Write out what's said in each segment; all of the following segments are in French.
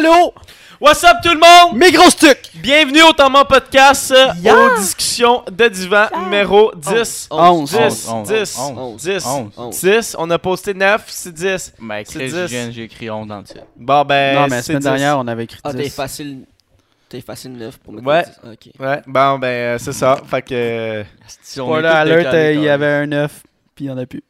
Allô? What's up tout le monde? Mes gros stucs! Bienvenue au Thomas Podcast, euh, Yeah. aux discussions de divan numéro 10. 11. 10, 11, 10, 11, 10, 11. 10. On a posté 9, c'est 10. Ben, C'est Chris, 10. j'ai j'ai écrit 11 dans le titre. Bon, ben, non, mais la c'est semaine 10. dernière, on avait écrit Ah, t'as 10. effacé le... T'as effacé le 9 pour mettre Ouais. le 10. Ok. Ouais, bon, ben, euh, c'est ça. Fait que. euh, Si on Spoiler tous alert, décalés, euh, il y quand avait un 9, puis il y en a plus.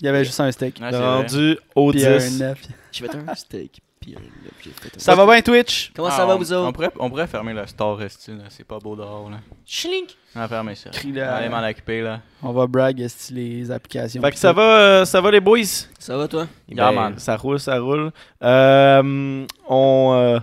Il y avait juste un steak. même. Ouais, c'est vrai. rendu au Puis un 10. 9. J'ai fait un steak, puis un 9, j'ai fait un... Ça va bien, Twitch? Comment Ah, ça va, on- vous On autres? pourrait, on pourrait fermer le store resti, là. C'est pas beau dehors, là. Schlink! On va fermer ça. Allez m'en occuper, là. On va brag esti, les applications. Fait que ça va, euh, ça va les boys? Ça va, toi? Yeah, Ben, man. Ça roule, ça roule. Euh, on, euh,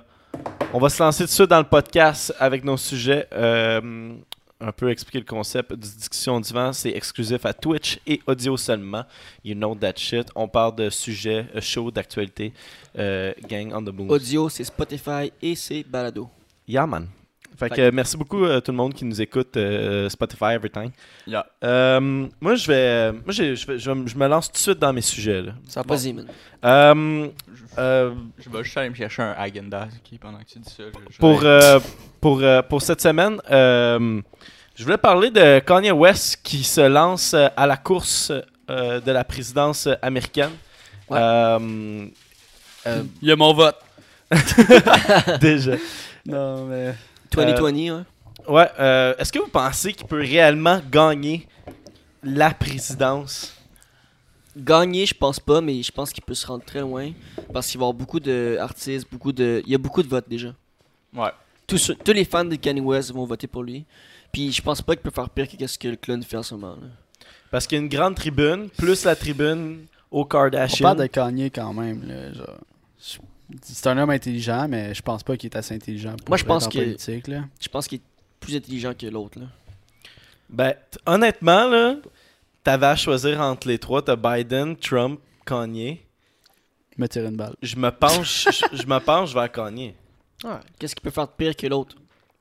on va se lancer tout de suite dans le podcast avec nos sujets. Euh, un peu expliquer le concept du discussion divan. C'est exclusif à Twitch et audio seulement. You know that shit. On parle de sujets euh, chauds d'actualité. Euh, gang on the move. Audio, c'est Spotify et c'est Balado. Yeah, man. Fait que Fait- euh, merci beaucoup à tout le monde qui nous écoute euh, Spotify everything. Yeah. Euh, moi je vais moi je vais- je vais- je me lance tout de suite dans mes sujets là. Ça part. Vas-y, man. Euh, euh, Je vais juste aller me chercher un Häagen-Dazs qui, pendant que tu dis ça. je- je- pour, euh, pour, euh, pour cette semaine, euh, je voulais parler de Kanye West qui se lance euh, à la course euh, de la présidence américaine. Ouais. Euh, euh, Il y a mon vote. déjà. Non, mais. 2020, ouais. Ouais, euh, est-ce que vous pensez qu'il peut réellement gagner la présidence? Gagner, je pense pas, mais je pense qu'il peut se rendre très loin. Parce qu'il va y avoir beaucoup d'artistes, beaucoup de... Il y a beaucoup de votes déjà. Ouais. Tous, tous les fans de Kanye West vont voter pour lui. Puis je pense pas qu'il peut faire pire que ce que le clone fait en ce moment. là. Parce qu'il y a une grande tribune, plus la tribune au On Kardashian. parle de Kanye quand même. Là, genre. C'est un homme intelligent, mais je pense pas qu'il est assez intelligent pour Moi, je être pense. Là. Je pense qu'il est plus intelligent que l'autre. là. Ben, honnêtement, là, t'avais à choisir entre les trois. T'as Biden, Trump, Kanye. Me tirer une balle. Je me penche, je, je me penche vers Kanye. Qu'est-ce qu'il peut faire de pire que l'autre?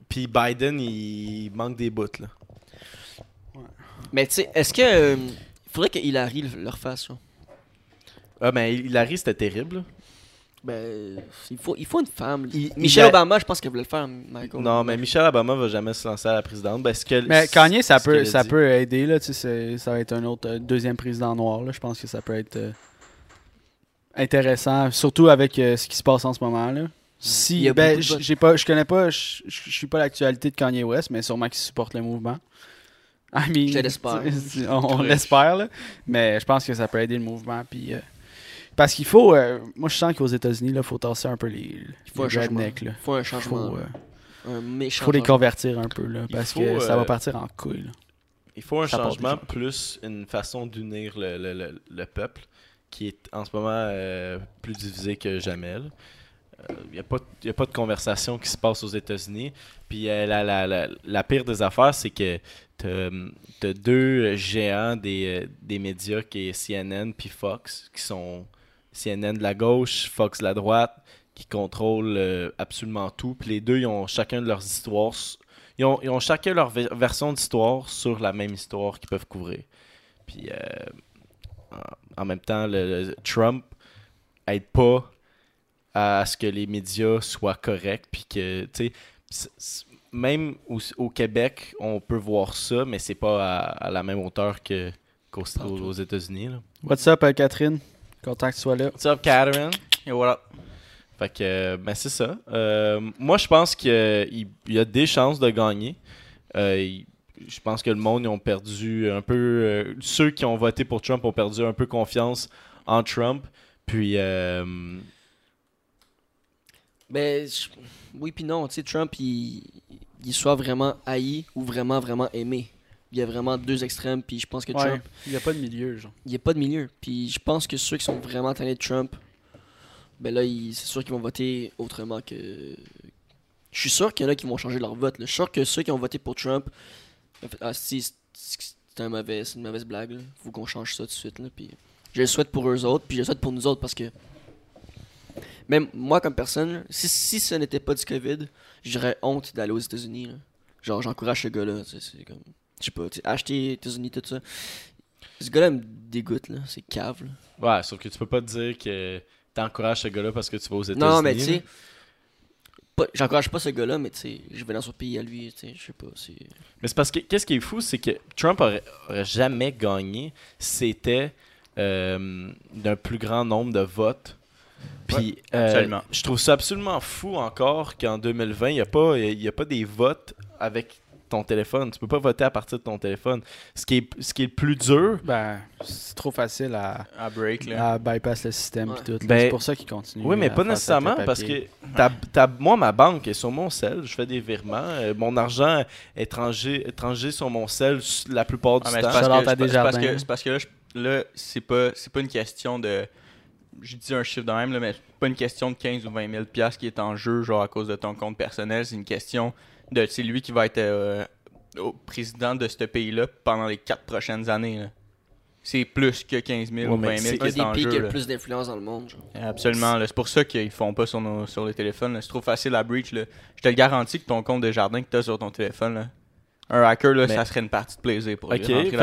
Puis Biden, il manque des bouts, là. Mais tu sais, est-ce que. euh, il faudrait que Hillary le, le refasse, ça? Ah, ben, Hillary, c'était terrible. Ben, il faut, il faut une femme. Il- Michelle il a- Obama, je pense qu'elle voulait le faire, Michael. Non, mais Michelle Obama va jamais se lancer à la présidence. Ben, que- Mais Kanye, ça peut, ça dit. peut aider. Là, tu sais, c'est- ça va être un autre euh, deuxième président noir. Là. Je pense que ça peut être euh, intéressant, surtout avec euh, ce qui se passe en ce moment. Là. Si, ben, j'ai pas, je connais pas, je suis pas l'actualité de Kanye West, mais sûrement qu'il supporte le mouvement. I mean, Je l'espère. On, on l'espère, mais je pense que ça peut aider le mouvement. Puis, euh, parce qu'il faut, euh, moi je sens qu'aux États-Unis, il faut tasser un peu les, Il faut les un changement. rednecks. Il faut un Il changement. faut, euh, un méchant. faut les convertir un peu, là, Il parce faut, que ça va euh, partir en couille. là. Il faut un Ça changement plus une façon d'unir le, le- le- le peuple qui est en ce moment euh, plus divisé que jamais. Il n'y a, pas de- y a pas de conversation qui se passe aux États-Unis. Puis euh, la, la- la- la pire des affaires, c'est que tu as deux géants des, des médias qui est CNN puis Fox, qui sont CNN de la gauche, Fox de la droite, qui contrôlent euh, absolument tout. Puis les deux, ils ont chacun de leurs histoires ils ont, ils ont chacun leur ver- version d'histoire sur la même histoire qu'ils peuvent couvrir. Puis euh, en- même temps, le, le- Trump aide pas à ce que les médias soient corrects. Puis que, tu sais, même au, au Québec, on peut voir ça, mais c'est pas à, à la même hauteur que, qu'aux aux, aux États-Unis. What's up, euh, Catherine? Content que tu sois là. What's up, Catherine? Et voilà. Fait que, euh, ben c'est ça. Euh, moi, je pense qu'il il y a des chances de gagner. Euh, je pense que le monde, ils ont perdu un peu. euh, ceux qui ont voté pour Trump ont perdu un peu confiance en Trump. Puis, euh, Ben, je- oui puis non. Tu sais, Trump, il... il soit vraiment haï ou vraiment, vraiment aimé. Il y a vraiment deux extrêmes, puis je pense que Trump, il n'y a pas de milieu, genre. il n'y a pas de milieu. Puis je pense que ceux qui sont vraiment tannés de Trump, ben là, ils- c'est sûr qu'ils vont voter autrement que. Je suis sûr qu'il y en a qui vont changer leur vote. là. Je suis sûr que ceux qui ont voté pour Trump, en fait, ah, si, c'est un mauvais, c'est une mauvaise blague. là. Faut qu'on change ça tout de suite. Là, puis je le souhaite pour eux autres, puis je le souhaite pour nous autres parce que. Même moi, comme personne, si, si ce n'était pas du COVID, j'aurais honte d'aller aux États-Unis. Genre, j'encourage ce gars-là. C'est comme. Je sais pas, acheter les États-Unis, tout ça. Ce gars-là me dégoûte, là. C'est cave, là. ouais, sauf que tu peux pas te dire que t'encourages ce gars-là parce que tu vas aux États-Unis. Non, mais tu sais, j'encourage pas ce gars-là, mais tu sais, je vais dans son pays à lui, tu sais, je sais pas. Mais c'est parce que qu'est-ce qui est fou, c'est que Trump aurait, aurait jamais gagné si c'était euh, d'un plus grand nombre de votes. Puis euh, je trouve ça absolument fou encore qu'en 2020, il n'y a, pas- y a pas des votes avec ton téléphone. Tu peux pas voter à partir de ton téléphone. Ce qui est, ce qui est le plus dur, Ben, c'est trop facile à, À break, là. à bypass le système Ouais. pis tout. là. Ben, c'est pour ça qu'il continue. Oui, mais pas nécessairement parce que moi, ma banque est sur mon sel. Je fais des virements. Euh, mon argent étranger, étranger sur mon sel la plupart du Ah, temps. c'est parce, parce c'est parce que là, là, c'est pas c'est pas une question de je dis un chiffre de même là, mais c'est pas une question de 15 ou 20 000 piastres qui est en jeu genre à cause de ton compte personnel, c'est une question c'est lui qui va être euh, président de ce pays-là pendant les quatre prochaines années. C'est plus que 15 000 Ouais, ou mais 20 000 c'est Un des pays qui a le plus d'influence dans le monde, genre. Absolument. C'est pour ça qu'ils font pas sur, nos- sur les téléphones. C'est trop facile à breach. là. Je te le garantis que ton compte de jardin que tu as sur ton téléphone, là, un hacker, là, Mais- ça serait une partie de plaisir pour lui rentrer.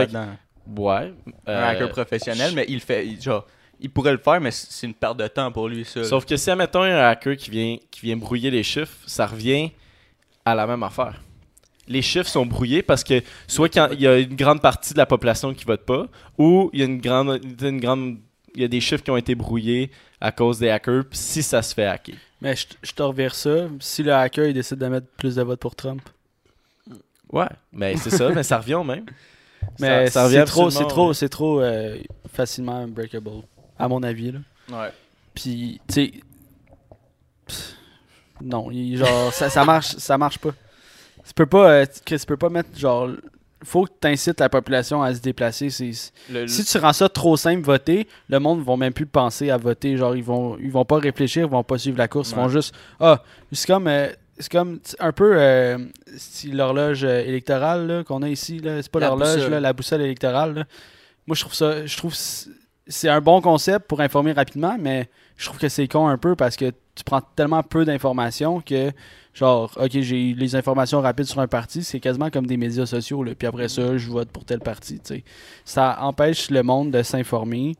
Ouais. Un euh, hacker professionnel, mais il fait. il- genre, il pourrait le faire, mais c'est une perte de temps pour lui, ça. Sauf que si, admettons, un hacker qui vient, qui vient brouiller les chiffres, ça revient à la même affaire. Les chiffres sont brouillés parce que soit quand il y a une grande partie de la population qui vote pas, ou il y a une grande, une grande, il y a des chiffres qui ont été brouillés à cause des hackers si ça se fait hacker. Mais je, je te revire ça. Si le hacker il décide de mettre plus de votes pour Trump. Ouais, mais c'est ça, mais ça revient au même. Mais Ça- ça revient c'est trop, c'est trop, ouais. c'est trop euh, facilement breakable, à mon avis. Là. Ouais. Puis, tu sais. Non, il- genre, ça, ça marche, ça marche pas. Tu peux pas, euh, Chris, tu peux pas mettre, genre. Faut que tu incites la population à se déplacer. Le- si tu rends ça trop simple, voter, le monde va même plus penser à voter. Genre, ils vont, ils vont pas réfléchir, ils vont pas suivre la course. Ils vont juste. Ah, c'est comme. euh, c'est comme un peu euh, l'horloge électorale qu'on a ici. C'est pas l'horloge, la boussole électorale. là. Moi, je trouve ça. Je trouve c- c'est un bon concept pour informer rapidement, mais je trouve que c'est con un peu parce que tu prends tellement peu d'informations que, genre, ok, j'ai les informations rapides sur un parti, c'est quasiment comme des médias sociaux, là, puis après ça, je vote pour tel parti, tu sais. Ça empêche le monde de s'informer,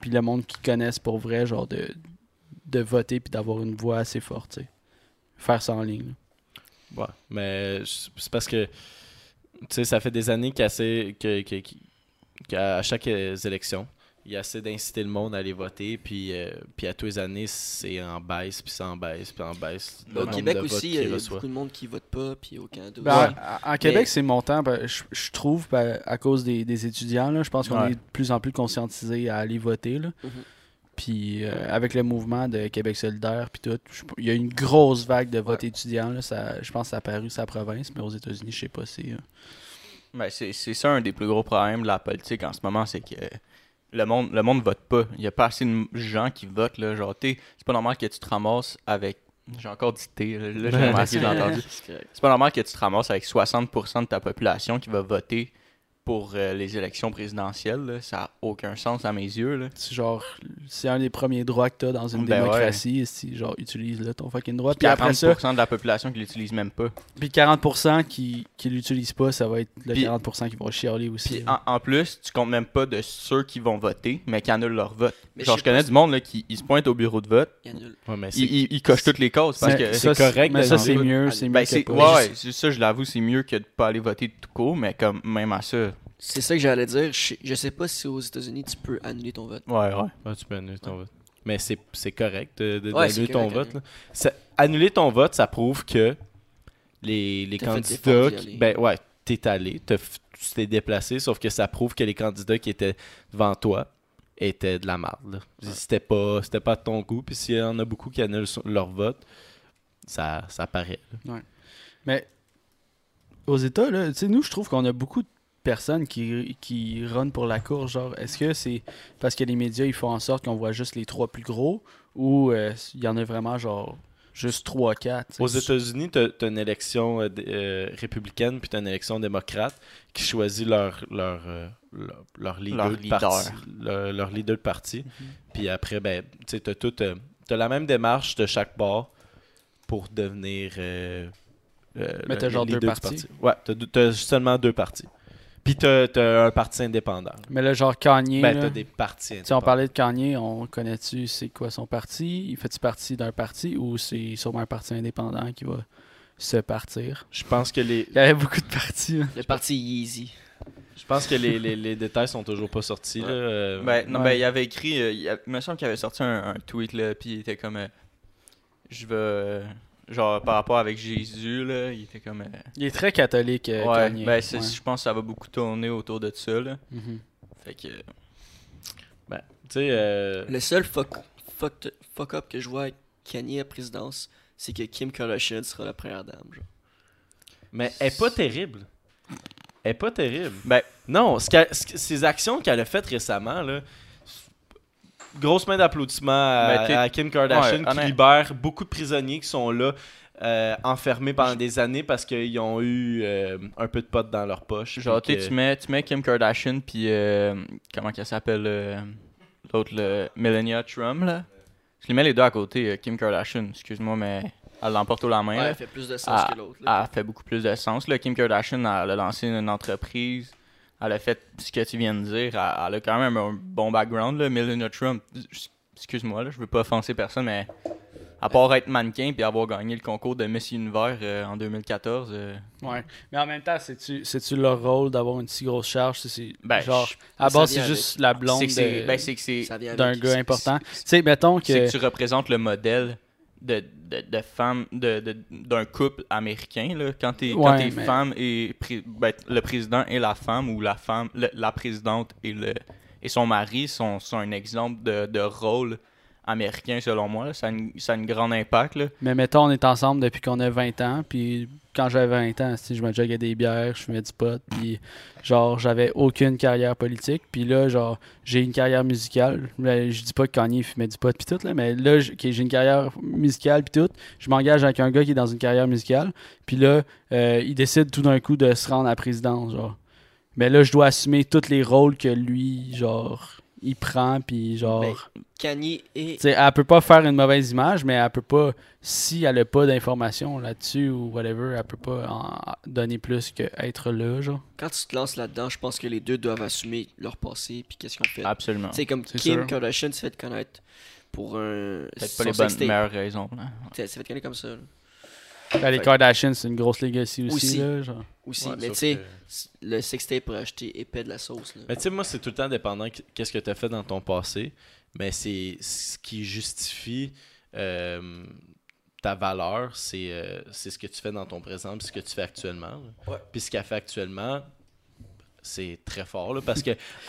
puis le monde qui connaissent pour vrai, genre, de, de voter puis d'avoir une voix assez forte, tu sais. Faire ça en ligne. là. Ouais, mais c'est parce que, tu sais, ça fait des années qu'il y a assez- que, que- qui- qu'à chaque élection, il y a assez d'inciter le monde à aller voter, puis, euh, puis à tous les années, c'est en baisse, puis c'est en baisse, puis en baisse. le Au Québec aussi, il y a reçoit. beaucoup de monde qui vote pas, puis au Canada Ben, aussi. en, en Québec, Mais- c'est montant, ben, je, je trouve, ben, à cause des, des étudiants. Là, je pense qu'on Ouais. est de plus en plus conscientisés à aller voter. Là. Mhm. Puis euh, avec le mouvement de Québec solidaire, puis tout, je- il y a une grosse vague de vote étudiants. Là, ça, je pense que ça a apparu sa province, mais aux États-Unis, je sais pas si. euh, Ben, c'est c'est ça un des plus gros problèmes de la politique en ce moment, c'est que le monde le monde vote pas. Il y a pas assez de gens qui votent. Là. Genre, t'es- c'est pas normal que tu te ramasses avec. J'ai encore dit T, là, j'ai remarqué, j'ai entendu. C'est pas normal que tu te ramasses avec 60% de ta population qui va voter pour euh, les élections présidentielles. là. Ça n'a aucun sens à mes yeux. Là. c'est genre, c'est un des premiers droits que t'as dans une Ben ouais. démocratie. Si, genre, utilise là, ton fucking droit. Puis après 40% ça, de la population qui l'utilise même pas. puis 40% qui, qui l'utilisent pas, ça va être le Puis- 40% qui vont chialer aussi. Puis en, en plus, tu comptes même pas de ceux qui vont voter, mais qui annulent leur vote. Mais Genre, je connais du monde là, qui ils se pointent au bureau de vote. Ouais, mais ils, ils- ils cochent toutes les causes parce Mais que ça, c'est correct Mais ça, c'est mieux. C'est mieux Ben, pas. ouais, ça, je l'avoue, c'est mieux que de pas aller voter tout court, mais comme même à ça. C'est ça que j'allais dire. Je, je sais pas si aux États-Unis tu peux annuler ton vote. Ouais, ouais. Ouais, tu peux annuler ton vote. Mais c'est c'est correct de, de- Ouais, d'annuler ton correct, vote. Ça- annuler ton vote, ça prouve que les, les candidats. qui- ben ouais, t'es allé, tu t'es déplacé, sauf que ça prouve que les candidats qui étaient devant toi étaient de la merde. C'était pas, c'était pas de ton goût, puis s'il y en a beaucoup qui annulent leur vote, ça, ça paraît. là. Mais aux États, là, tu sais, nous, je trouve qu'on a beaucoup de personnes qui, qui run pour la course. Genre, est-ce que c'est parce que les médias, ils font en sorte qu'on voit juste les trois plus gros ou euh, il y en a vraiment, genre, juste trois, quatre? tu sais? Aux États-Unis, tu as, une élection euh, euh, républicaine puis tu une élection démocrate qui choisit leur, leur, euh, leur, leur leader, Leur de leader. parti. Leur, leur leader de parti. Mhm. Puis après, ben, tu as, tout, t'as la même démarche de chaque bord pour devenir. euh, euh, Mais le genre deux partis? parti. Ouais, t'as deux- t'as seulement deux partis. Puis t'as t'as un parti indépendant. Mais là, genre Kanye, Ben, là, t'as des partis si on parlait de Kanye, on connaît-tu c'est quoi son parti? Il fait-tu partie d'un parti ou c'est sûrement un parti indépendant qui va se partir? Je pense que les, Il y avait beaucoup de partis. là. Le parti Yeezy. je pense que les, les, les détails sont toujours pas sortis. Là. euh, Ben, non, Ouais. ben, il avait écrit, euh, il, a- il me semble qu'il avait sorti un, un tweet, là, puis il était comme, euh, je veux, euh, genre, par rapport avec Jésus, là, il était comme, euh, Il est très catholique, euh, ouais, Kanye. ben, Ouais. je pense que ça va beaucoup tourner autour de ça, là. Mhm. Fait que, ben, tu sais, euh, Le seul fuck, fuck, fuck up que je vois avec Kanye à présidence, c'est que Kim Kardashian sera la première dame. Genre. mais elle est pas terrible. Elle est pas terrible. ben, Non, ce ce ces actions qu'elle a faites récemment, là, grosse main d'applaudissement à, Kim Kardashian Ouais, qui honnête- libère beaucoup de prisonniers qui sont là euh, enfermés pendant des années parce qu'ils ont eu euh, un peu de potes dans leur poche. genre, tu sais, que- tu mets, tu mets Kim Kardashian, puis, euh, comment qu'elle s'appelle, euh, l'autre, le Melania Trump, là. Je les mets les deux à côté, euh, Kim Kardashian, excuse-moi, mais elle l'emporte au la main, Ouais, elle fait plus de sens que l'autre. a fait beaucoup plus de sens. Là. Kim Kardashian, elle a lancé une entreprise. Elle a fait ce que tu viens de dire. Elle, elle a quand même un bon background. Là. Melania Trump, excuse-moi, là, je veux pas offenser personne, mais à part être mannequin puis avoir gagné le concours de Miss Univers euh, en 2014, euh, Ouais. Mais en même temps, c'est-tu c'est-tu leur rôle d'avoir une si grosse charge? C'est- ben, genre je- à base c'est juste la blonde c'est que c'est de- ben, c'est que c'est- Ça vient d'un gars important. Tu sais, mettons c'est que que tu représentes le modèle de, de, de femme de, de- d'un couple américain là. quand t'es quand mais- femme et ben, le président et la femme ou la femme le- la présidente et le et son mari sont, sont un exemple de, de rôle américain selon moi là. ça a, une, ça a une grande impact là. Mais mettons, on est ensemble depuis qu'on a 20 ans, puis quand j'avais 20 ans, si je me joguais des bières, je fumais du pot, puis genre, j'avais aucune carrière politique, puis là, genre, j'ai une carrière musicale. Là, je dis pas que Kanye fumait du pot, puis tout, là, mais là, j'ai une carrière musicale, puis tout. Je m'engage avec un gars qui est dans une carrière musicale, puis là, euh, il décide tout d'un coup de se rendre à la présidence, genre. Mais là, je dois assumer tous les rôles que lui, genre, il prend, puis genre. Ben, Kanye et. T'sais, elle peut pas faire une mauvaise image, mais elle peut pas, si elle a pas d'informations là-dessus ou whatever, elle peut pas en donner plus que être là, genre. Quand tu te lances là-dedans, je pense que les deux doivent assumer leur passé puis qu'est-ce qu'ils ont fait. absolument C'est comme Kim sûr. Kardashian s'est fait connaître pour un. peut-être pas les bonnes meilleures raisons là. S'est fait connaître comme ça. là. Ben, les Kardashians, c'est une grosse legacy aussi, Aussi. là, genre. Aussi. Ouais, mais tu sais, que- le sextape pour acheter épais de la sauce. Là. Mais tu sais, moi, c'est tout le temps dépendant qu- qu'est-ce que tu as fait dans ton passé. Mais c'est ce qui justifie euh, ta valeur, c'est euh, c'est ce que tu fais dans ton présent, puis ce que tu fais actuellement. Puis ce qu'elle fait actuellement, c'est très fort, là, parce que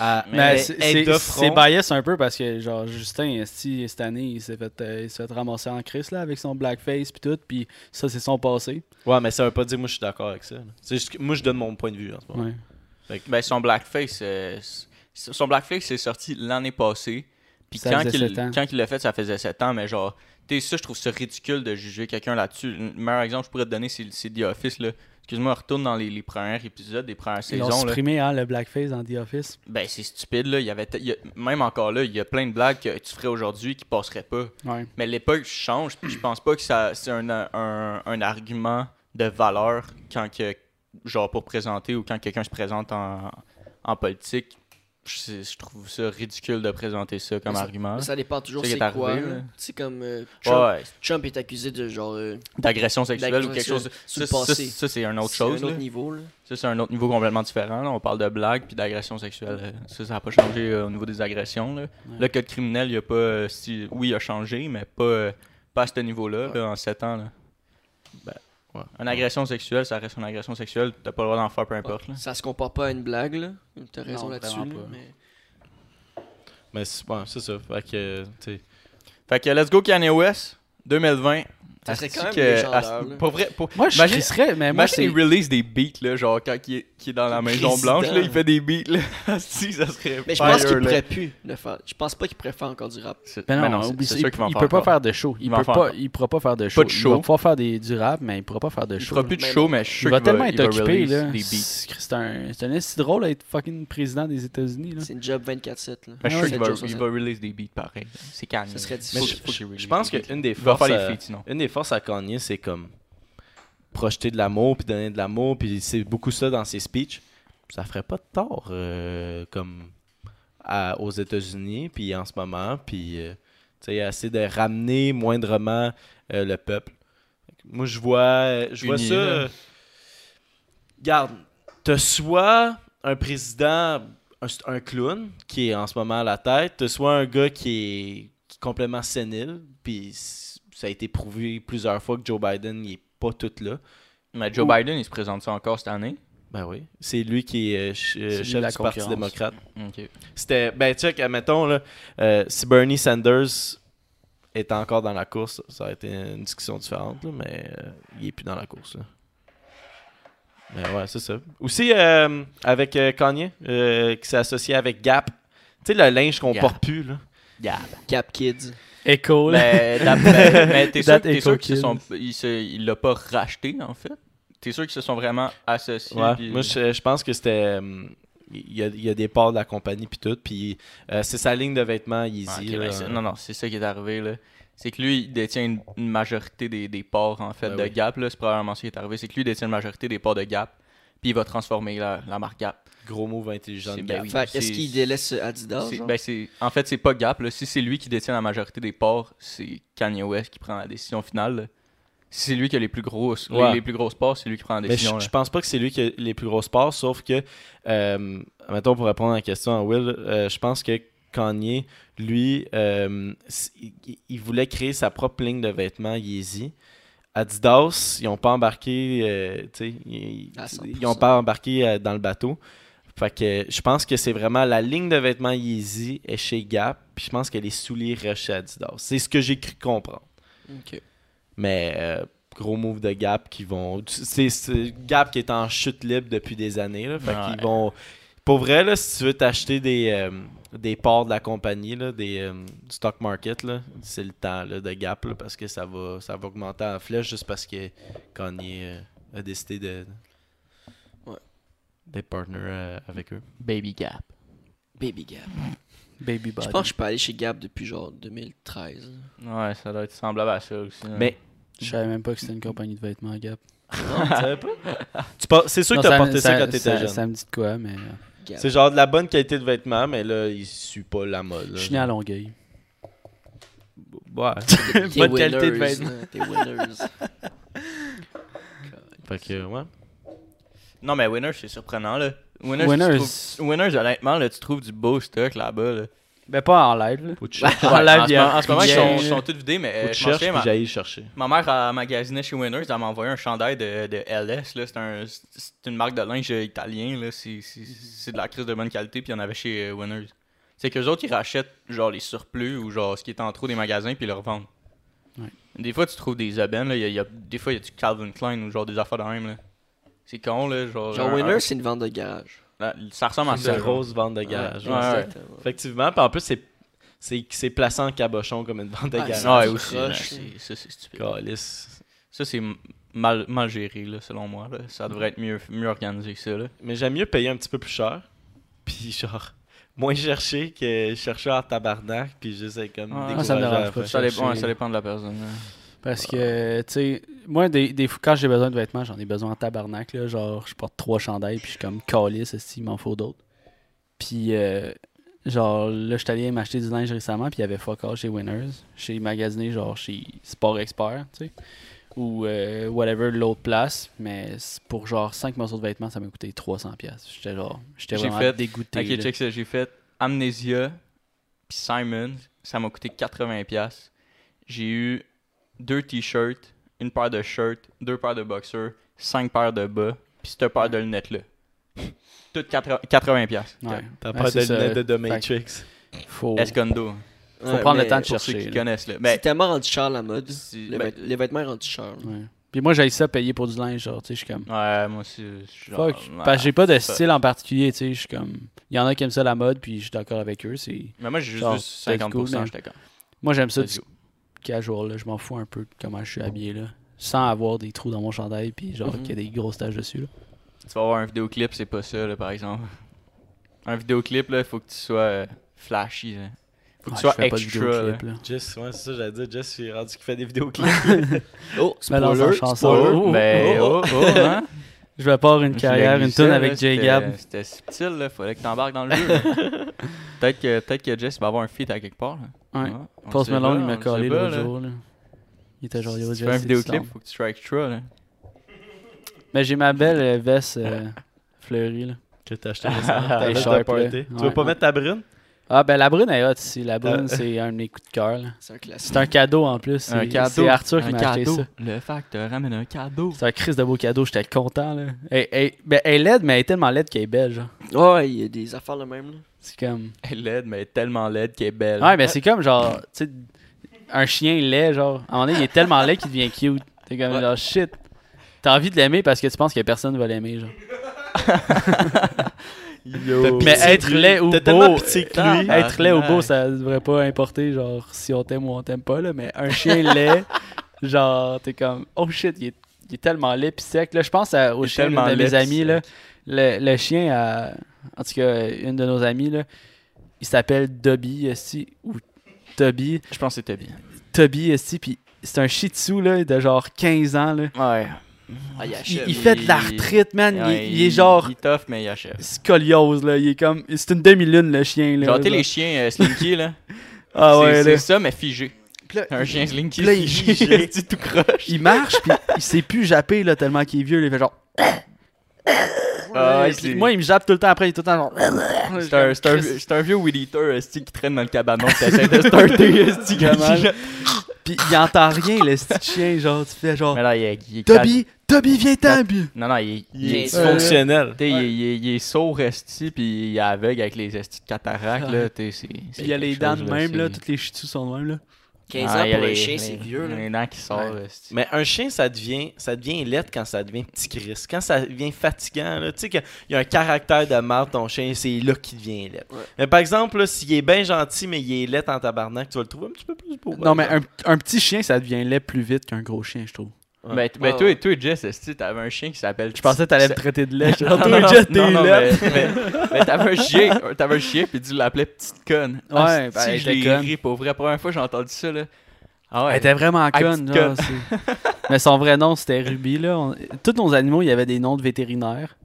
c'est- bias un peu parce que, genre, Justin, cette année, il s'est fait, euh, il s'est fait ramasser en crise, là, avec son blackface, puis tout, puis ça, c'est son passé. Ouais, mais ça veut pas dire moi je suis d'accord avec ça. C'est juste que moi je donne mon point de vue en ce moment. Ouais. Ben, son blackface, euh, son blackface c'est sorti l'année passée. Puis quand il, quand il l'a fait, ça faisait 7 ans. Mais genre, tu sais, ça, je trouve ça ridicule de juger quelqu'un là-dessus. Le meilleur exemple que je pourrais te donner, c'est c'est The Office. là. Excuse-moi, retourne dans les, les premiers épisodes des premières Ils saisons. là. supprimé, hein, le blackface dans The Office. Ben, c'est stupide. Là. Il y avait t- il y a- même encore là, il y a plein de blagues que tu ferais aujourd'hui qui passeraient pas. Ouais. Mais l'époque change, puis je pense pas que ça c'est un, un, un argument de valeur quand que genre pour présenter ou quand quelqu'un se présente en, en politique. Je, je trouve ça ridicule de présenter ça comme Mais ça- argument. Mais ça dépend toujours C'est c'est quoi. sais, comme euh, Trump, Ouais, Trump est accusé de genre. euh, d'agression sexuelle ou quelque chose. Ça, ça, c'est un autre c'est chose. un autre là. niveau. Là. Ça, c'est un autre niveau complètement différent. là. On parle de blagues puis d'agression sexuelle. Euh, Ça, ça n'a pas changé euh, au niveau des agressions. là. Le code criminel, il a pas. si, oui, il a changé, mais pas, pas à ce niveau-là, là, en 7 ans. Là. Ben, ouais. Une agression sexuelle, ça reste une agression sexuelle. T'as pas le droit d'en faire peu importe. là. Ça se compare pas à une blague. là? T'as raison là-dessus. là, mais- Mais c'est ouais, ça. Fait que, tu sais. Fait que let's go Kanye West 2020. Ça serait quand même que-. Pour vrai, pour, Moi, je Imagine- crisserais, mais moi, Imagine il release des beats, là, genre quand il est, est dans la Maison Président. Blanche, là, il fait des beats, là. si, ça serait Mais je pense qu'il pourrait plus le faire. Je pense pas qu'il pourrait faire encore du rap. Ben mais non, c'est- oublie ça. sûr Il, il peut pas faire de show. Il, Il peut faire pas, il pourra pas faire de Pas show. de Il show. va pouvoir faire des, du rap, mais il pourra pas faire de Il show. fera plus de Mais show, non. mais je suis sûr Il va qu'il tellement il être va occupé, release là. des beats. C'est c'est un, c'est un esti drôle d'être fucking président des États-Unis, là. C'est une job 24-7. là. Je suis sûr qu'il va, il release des beats pareil. C'est Faut- je, pense qu'une des Il forces. Forces à Kanye, c'est comme projeter de l'amour, puis donner de l'amour, puis c'est beaucoup ça dans ses speeches. ça ferait pas de tort euh, comme à- aux États-Unis, puis en ce moment, puis euh, sais, essayer de ramener moindrement euh, le peuple. Moi, je vois, je vois ça. là. euh, Regarde, t'as soit un président, un, un clown, qui est en ce moment à la tête, t'as soit un gars qui est, qui est complètement sénile, puis ça a été prouvé plusieurs fois que Joe Biden, il est pas tout là. Mais Joe Ou- Biden, il se présente ça encore cette année? Ben oui. C'est lui qui est euh, ch- euh, chef la du Parti démocrate. Ok. C'était. Ben, check, admettons, là, euh, si Bernie Sanders était encore dans la course, ça aurait été une discussion différente, là, mais euh, il est plus dans la course. Là. Mais ouais, c'est ça. Aussi, euh, avec euh, Kanye, euh, qui s'est associé avec Gap. Tu sais, le linge qu'on Gap. porte plus, là. Gab. Cap Kids. Echo, là. Mais, t'es sûr, t'es sûr qu'ils se Kids. sont, ils se, il l'a pas racheté en fait? T'es sûr qu'ils se sont vraiment associés. Ouais, moi je, je pense que c'était. euh, Il y, a, il y a des parts de la compagnie puis tout. Puis euh, c'est sa ligne de vêtements Yeezy. Ah, ben, c'est- non, non, c'est ça qui est arrivé là. C'est que lui, il détient une, une majorité des, des parts en fait Ben de oui. Gap. là. C'est probablement ça qui est arrivé. C'est que lui détient une majorité des parts de Gap. Puis il va transformer la, la marque Gap. Gros move intelligent de C'est- Gap. ben oui. Fait, est-ce qu'il délaisse Adidas C'est- ben, c'est- en fait, c'est pas Gap. Là. Si c'est lui qui détient la majorité des parts, c'est Kanye West qui prend la décision finale. là. Si c'est lui qui a les plus grosses, les- Ouais. les, plus grosses parts, c'est lui qui prend la Mais décision. je, pense pas que c'est lui qui a les plus grosses parts, sauf que, euh, mettons pour répondre à la question à Will, euh, je pense que Kanye, lui, euh, il, il voulait créer sa propre ligne de vêtements Yeezy. Adidas, ils ont pas embarqué, euh, tu sais, ils, À 100%. ils ont pas embarqué euh, dans le bateau. Fait que je pense que c'est vraiment la ligne de vêtements Yeezy est chez Gap, puis je pense que les souliers restent chez Adidas. C'est ce que j'ai cru comprendre. Mais euh, gros move de Gap qui vont. C'est c'est Gap qui est en chute libre depuis des années. Là, fait Ouais. qu'ils vont. Pour vrai, là, si tu veux t'acheter des, euh, des parts de la compagnie, là, des, euh, du stock market, là, c'est le temps là, de Gap là, parce que ça va, ça va augmenter en flèche juste parce que Kanye euh, a décidé de. Ouais. d'être partner euh, avec eux. Baby Gap. Baby Gap. Baby body. Je pense que je peux aller chez Gap depuis genre 2013. Ouais, ça doit être semblable à ça aussi. là. Mais Je savais même pas que c'était une compagnie de vêtements Gap. non, tu savais pas? C'est sûr Non, que t'as porté ça, quand t'étais ça, jeune. Ça me dit de quoi, mais. C'est genre de la bonne qualité de vêtements, mais là, il suit pas la mode. là. Je suis né à Longueuil. Ouais. T'es Bonne qualité de vêtements. T'es winners. fait que, ouais. Non, mais Winners, c'est surprenant, là. Winners, Winners. tu trouves- Winners, honnêtement, là, tu trouves du beau stock là-bas, là. Ben, pas en live, là. Faut que tu cherches. En live, il ce y a- moment, en ce moment, ils sont, ils sont tous vidés, mais Faut euh, que je tu m'en cherches, souviens, puis ma, j'aille le chercher. ma mère a magasiné chez Winners, elle m'a envoyé un chandail de, de LS, là. C'est un, c'est une marque de linge italien, là. C'est, c'est, c'est de la crise de bonne qualité, puis il y en avait chez euh, Winners. C'est qu'eux autres, ils rachètent, genre, les surplus ou, genre, ce qui est en trop des magasins, puis ils le revendent. Ouais. Des fois, tu trouves des aubaines, là. Il y a- il y a- des fois, il y a du Calvin Klein ou, genre, des affaires de même, là. C'est con, là. Genre, Genre un- Winners, c'est une vente de garage. Là, ça ressemble à C'est ça. une grosse vente de garage. Ouais, ouais. ouais. Effectivement, puis en plus, c'est c'est c'est placé en cabochon comme une vente de Ouais, garage. Ouais, c'est aussi. ça. c'est- stupide. Calice. Ça, c'est mal, mal géré, là, selon moi. Là. Ça devrait être mieux, mieux organisé que ça. Là. Mais j'aime mieux payer un petit peu plus cher. Puis genre, moins chercher que chercher en tabarnak. Puis juste être comme Ouais. Moi, ça dépend, ouais, ça dépend de la personne. là. Parce que, tu sais, moi, des, des, quand j'ai besoin de vêtements, j'en ai besoin en tabarnak. Là, genre, je porte trois chandails, puis je suis comme calice, il m'en faut d'autres. Puis, euh, genre, là, je suis allé m'acheter du linge récemment, puis il y avait fuck all chez Winners. Chez magasiné, genre, chez Sport Expert, tu sais. Ou euh, whatever, l'autre place. Mais pour genre 5 morceaux de vêtements, ça m'a coûté 300$. piastres. J'étais genre, j'étais J'ai vraiment fait- dégoûté. Ok, là. check ça. J'ai fait Amnesia puis Simon. Ça m'a coûté 80$. J'ai eu deux t-shirts, une paire de shirts, deux paires de boxers, cinq paires de bas, puis cette paire de lunettes-là. Toutes 80$. 80$. Ouais. T'as Ouais, pas de c'est ça. lunettes de que Matrix. Faut, Escondo. faut Ouais, prendre le temps de Pour ceux chercher. qui là. connaissent. Là. C'est Ben, tellement rendu cher la mode. Les, ben, vêt- les vêtements rendus chers. Ouais. Puis moi, j'ai ça payer pour du linge, genre, tu sais, je suis comme. Ouais, moi aussi. genre, Fuck. ouais, Parce que j'ai pas de style en particulier, tu sais. Je suis comme. Il y en a qui aiment ça la mode, puis je suis d'accord avec eux. C'est... Mais moi, j'ai juste Genre, vu c'est 50%. cool, mais- J'étais comme. Moi, j'aime ça du. Casual, là. Je m'en fous un peu de comment je suis habillé, là. Sans avoir des trous dans mon chandail, puis genre, Mhm. qu'il y a des grosses taches dessus, là. Tu vas avoir un vidéoclip, c'est pas ça, là, par exemple. Un vidéoclip, là, il faut que tu sois euh, flashy. Là. Faut que tu sois extra. là. là. Jess, ouais, c'est ça, j'allais dire. Jess, j'ai rendu qu'il fait des vidéoclips. Oh, spoiler, chanson. spoiler. Oh, Mais oh, oh, oh, hein? Je vais pas avoir une carrière, une tune avec Jay c'était- Gab. C'était subtil, là. Fallait que t'embarques dans le jeu. peut-être que, peut que Jess va avoir un feat à quelque part. là. Ouais. Ouais, on Post Malone, il m'a collé l'autre là. jour. Là. Il était genre, yo, Si tu fais un Jess, vidéoclip, faut que tu strike extra, là. Mais j'ai ma belle euh, veste euh, fleurie. Là. Que t'as acheté récemment. Ta veste de party. Tu veux pas mettre ta brune? Ah, ben la brune est hot ici. La brune, Euh. c'est un de mes coups de cœur. C'est un classique. C'est un cadeau en plus. Un C'est- cadeau. C'est Arthur qui un m'a acheté cadeau. ça. Le facteur ramène un cadeau. C'est un crise de beau cadeau. J'étais content. Là. Elle, elle- ben, elle est laide, mais elle est tellement laide qu'elle est belle. Genre. Ouais, il y a des affaires le même. Là. C'est comme. Elle est laide, mais elle est tellement laide qu'elle est belle. Ouais, mais c'est comme genre. Tu sais, un chien laid, genre. À un moment donné, il est tellement laid qu'il devient cute. T'es comme Ouais. genre shit. T'as envie de l'aimer parce que tu penses que personne va l'aimer, genre. Yo. Mais Pitié être de lui. laid ou beau, Ah, lui. être laid ou beau, ça devrait pas importer, genre, si on t'aime ou on t'aime pas, là. Mais un chien laid, genre, t'es comme, oh shit, il est, il est tellement laid pis sec. Là, je pense à- au chien de mes amis, là. Le, le chien, a, en tout cas, une de nos amies, là, il s'appelle Dobby, esti, ou Toby. Je pense que c'était bien. Toby, esti, pis c'est un shih tzu, là, de genre 15 ans, là. Ouais. Ah, il Il, achève. il fait de la retraite, man. Il- Ouais, il, est genre Il est tough, mais il achève. scoliose, là. Il est comme. C'est une demi-lune, le chien, là. Genre, genre. les chiens euh, Slinky, là. Ah c'est ouais, c'est là. ça, mais figé. Là, Un chien Slinky là, il- figé. Tout croche. il marche, puis il sait plus japper, là, tellement qu'il est vieux. là, Il fait genre. Ah, ouais, moi, il me jappe tout le temps après, il est tout le temps genre. C'est un, un- c'est un vieux weed eater esti, qui traîne dans le cabanon qui essaie de starter Puis il entend rien, le petit chien, genre, tu fais genre. Mais là, il est, il est Toby, Toby, viens-t'en, puis- Non, non, il est, il Il est, dysfonctionnel. t'sais, il est- il est- il est sourd esti, puis il est aveugle avec les estis de cataracte, là, t'sais, c'est... Puis il y a les dents de même, là, toutes les tzus sont de même, là. 15 Ah, ans pour un les- chien, c'est vieux. Là. Les dents qui sortent, Ouais. esti. Mais un chien, ça devient, ça devient laid quand ça devient petit Chris. Quand ça devient fatigant, là, tu sais qu'il y a un caractère de mal, ton chien, c'est là qu'il devient laid. Ouais. Mais par exemple, là, s'il est bien gentil, mais il est laid en tabarnak, tu vas le trouver un petit peu plus beau. Non, mais un, un petit chien, ça devient laid plus vite qu'un gros chien, je trouve. Ouais. Ben, ben, Ah, toi, ouais. toi, Jess, esti, t'avais un chien qui s'appelle... Je pensais que t'allais me traiter de lait. Non, toi, non, Jess, t'es mais, mais, mais t'avais un chien, t'avais un chien, puis tu l'appelais petite conne. Ouais, Ah, ben, si, elle je l'ai ri pour vrai. La première fois que j'ai entendu ça, là. Ah Elle ouais. était vraiment conne, Mais son vrai nom, c'était Ruby, là. On- Tous nos animaux, il y avait des noms de vétérinaires.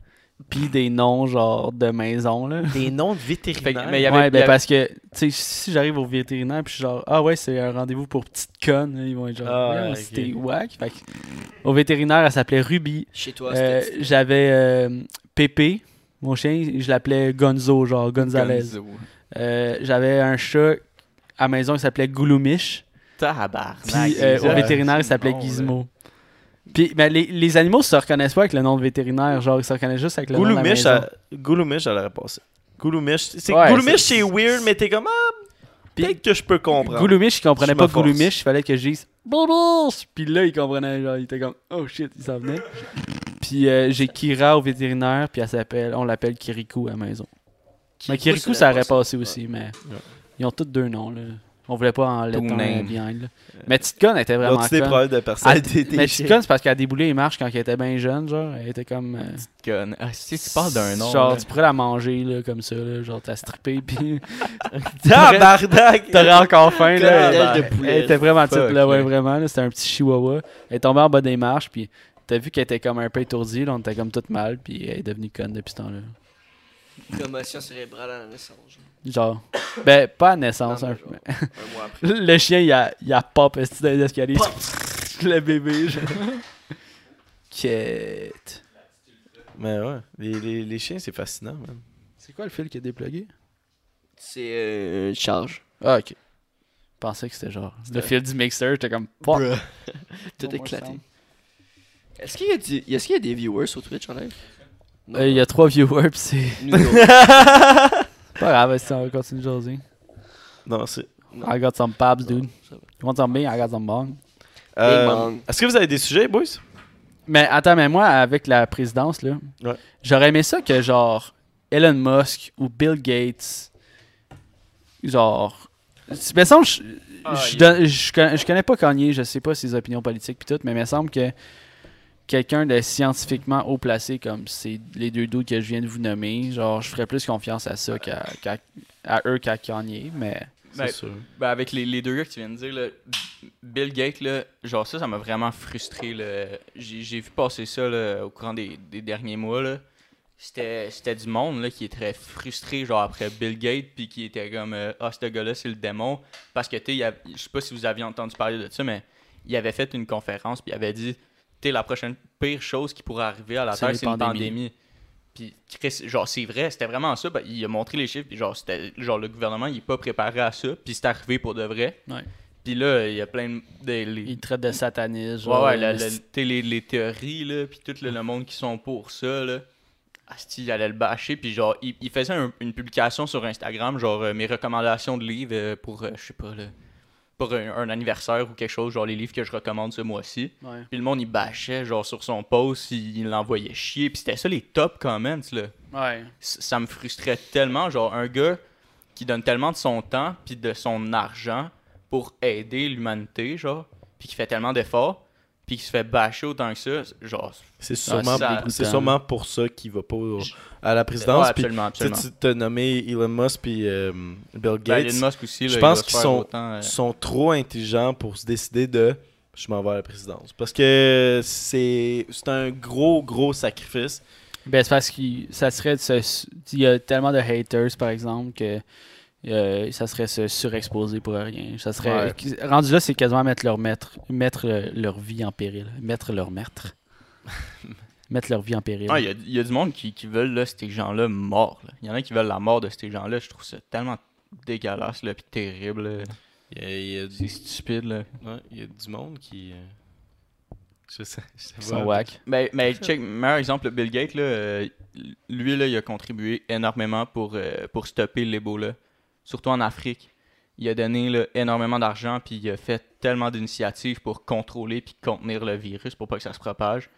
Puis des noms, genre, de maison, là. Des noms de vétérinaires. que- mais il y avait- ouais, ben il y avait- parce que, tu sais, si j'arrive au vétérinaire, puis je suis genre, ah ouais, c'est un rendez-vous pour petite conne, là, ils vont être genre, Ah, c'était que, au vétérinaire, elle s'appelait Ruby. Chez toi, Euh. J'avais euh, Pépé, mon chien, je l'appelais Gonzo, genre Gonzalez. Gonzo. Euh, J'avais un chat à maison qui s'appelait Gouloumiche. Tabarnak. Puis euh, au vétérinaire, il s'appelait Gizmo. Puis ben, les, les animaux se reconnaissent pas avec le nom de vétérinaire, genre ils se reconnaissent juste avec le nom de la Gouloumiche, elle aurait passé. Gouloumiche, c'est Ouais, Gouloumiche, c'est- c'est weird, mais t'es comme ah, peut-être que je peux comprendre. Gouloumiche, il comprenait Je pas. Gouloumiche, il fallait que je dise Boubous! Puis là, il comprenait, genre, il était comme Oh shit, il s'en venait. Puis euh, j'ai Kira au vétérinaire, puis elle s'appelle, on l'appelle Kirikou à la maison. mais Kirikou, ça aurait passé aussi, mais ils ont tous deux noms, là. On voulait pas en lettre behind, là. Mais Titcon était vraiment L'autre, problèmes de personnalité. mais. Titcon, c'est parce qu'elle a déboulé les marches quand elle était bien jeune, genre. Elle était comme. euh, Conne. Ah, si tu parles d'un nom. Genre, là. tu pourrais la manger, là, comme ça, là. Genre, t'as strippé, puis. Tabarnak! T'aurais encore faim, là. De Elle était vraiment petite, là, ouais, vraiment. C'était un petit chihuahua. Elle est tombée en bas des marches, puis t'as vu qu'elle était comme un peu étourdie, là. On était comme toute mal, puis elle est devenue conne depuis ce temps-là. Commotion cérébrale à la naissance. genre. Genre. Ben, pas à naissance, Non, un mais genre, Un mois après. Le chien, il a, il a pop, dans les escaliers. Le bébé, genre. Quête. Mais ouais, les, les, les chiens, c'est fascinant, man. C'est quoi le fil qui est déplugué? C'est euh, une charge. Ah, ok. Je pensais que c'était genre le fil du mixer. J'étais comme. Fuck. Tout éclaté. Est-ce qu'il y, a du- est-ce qu'il y a des viewers sur Twitch en live? Euh, Il y a trois viewers, pis c'est. Pas grave, si on va continuer aujourd'hui. Non, c'est. I got some paps, dude. You want some beer? I got some bong. Euh, Bang. Est-ce que vous avez des sujets, boys? Mais attends, mais moi, avec la présidence, là, Ouais. j'aurais aimé ça que, genre, Elon Musk ou Bill Gates, genre. Il me semble, je, Ah, je, donne- je je connais pas Kanye, je sais pas ses opinions politiques pis tout, mais il me semble que quelqu'un de scientifiquement haut placé comme c'est les deux doutes que je viens de vous nommer, genre, je ferais plus confiance à ça qu'à, à eux qu'à Kanye, mais c'est Ben, sûr. Ben, avec les, les deux gars que tu viens de dire, là, Bill Gates, là, genre ça, ça m'a vraiment frustré. J'ai j'ai vu passer ça là, au courant des, des derniers mois. là. C'était c'était du monde là, qui est très frustré genre après Bill Gates puis qui était comme euh, ah ce gars-là c'est le démon parce que tu sais il y a- je sais pas si vous aviez entendu parler de ça mais il avait fait une conférence puis il avait dit sais la prochaine pire chose qui pourrait arriver à la terre c'est une pandémie. Puis genre c'est vrai, c'était vraiment ça, ben, il a montré les chiffres puis genre c'était genre le gouvernement il est pas préparé à ça puis c'est arrivé pour de vrai. Ouais. Puis là, il y a plein de. les- Ils traitent de satanisme. Ouais, ouais, la- la- les, les théories, là, puis tout le, le monde qui sont pour ça, là. Asti, il allait le bâcher, puis genre, il, il faisait un- une publication sur Instagram, genre, euh, mes recommandations de livres euh, pour, euh, je sais pas, là, pour un, un anniversaire ou quelque chose, genre les livres que je recommande ce mois-ci. Ouais. Puis le monde, il bâchait, genre, sur son post, il l'envoyait chier, puis c'était ça les top comments, là Ouais. ça me frustrait tellement. Genre, un gars qui donne tellement de son temps puis de son argent pour aider l'humanité, genre, puis qui fait tellement d'efforts, puis qui se fait bâcher autant que ça, genre. C'est sûrement, ça- c'est ça- sûrement pour ça qu'il va pas à la présidence. Absolument, absolument. tu t'as nommé Elon Musk puis euh, Bill Ben, Gates. Elon Musk aussi, là, je pense qu'ils sont- autant, euh, sont trop intelligents pour se décider de je m'en vais à la présidence. Parce que c'est c'est un gros, gros sacrifice. Ben, c'est parce que ça serait de se- Il y a tellement de haters, par exemple, que euh, ça serait se surexposer pour rien. Ça serait. Rendu là, c'est quasiment mettre leur maître, mettre euh, leur vie en péril. Mettre leur maître. mettre leur vie en péril. Ah, il y, y a du monde qui, qui veulent là, ces gens-là morts. Il y en a qui veulent la mort de ces gens-là. Je trouve ça tellement dégueulasse là, puis terrible. du, C'est stupide. Là. ouais, il y a du monde qui. euh, je sais. Je sais pas. Mais, mais check, meilleur exemple, Bill Gates, là, euh, lui, là, il a contribué énormément pour, euh, pour stopper l'Ebola, surtout en Afrique. Il a donné là, énormément d'argent, puis il a fait tellement d'initiatives pour contrôler puis contenir le virus pour pas que ça se propage.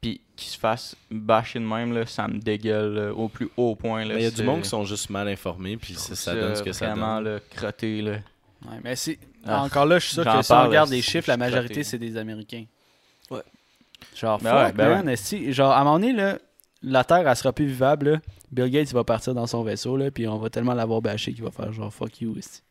Puis qu'il se fasse bâcher de même, là, ça me dégueule là, au plus haut point. Là, Mais il y a du monde qui sont juste mal informés, puis ça, donne ce que ça vraiment, donne. là, crotté, là. Ouais, mais c'est. Ah, Encore là, je suis sûr que si on regarde les chiffres, la majorité, c'est des Américains. Ouais. Genre, Ben fuck, ouais, ben man, esti. Genre, à un moment donné, là, la Terre, elle sera plus vivable. là. Bill Gates, il va partir dans son vaisseau, là, puis on va tellement l'avoir bâché qu'il va faire genre fuck you, esti.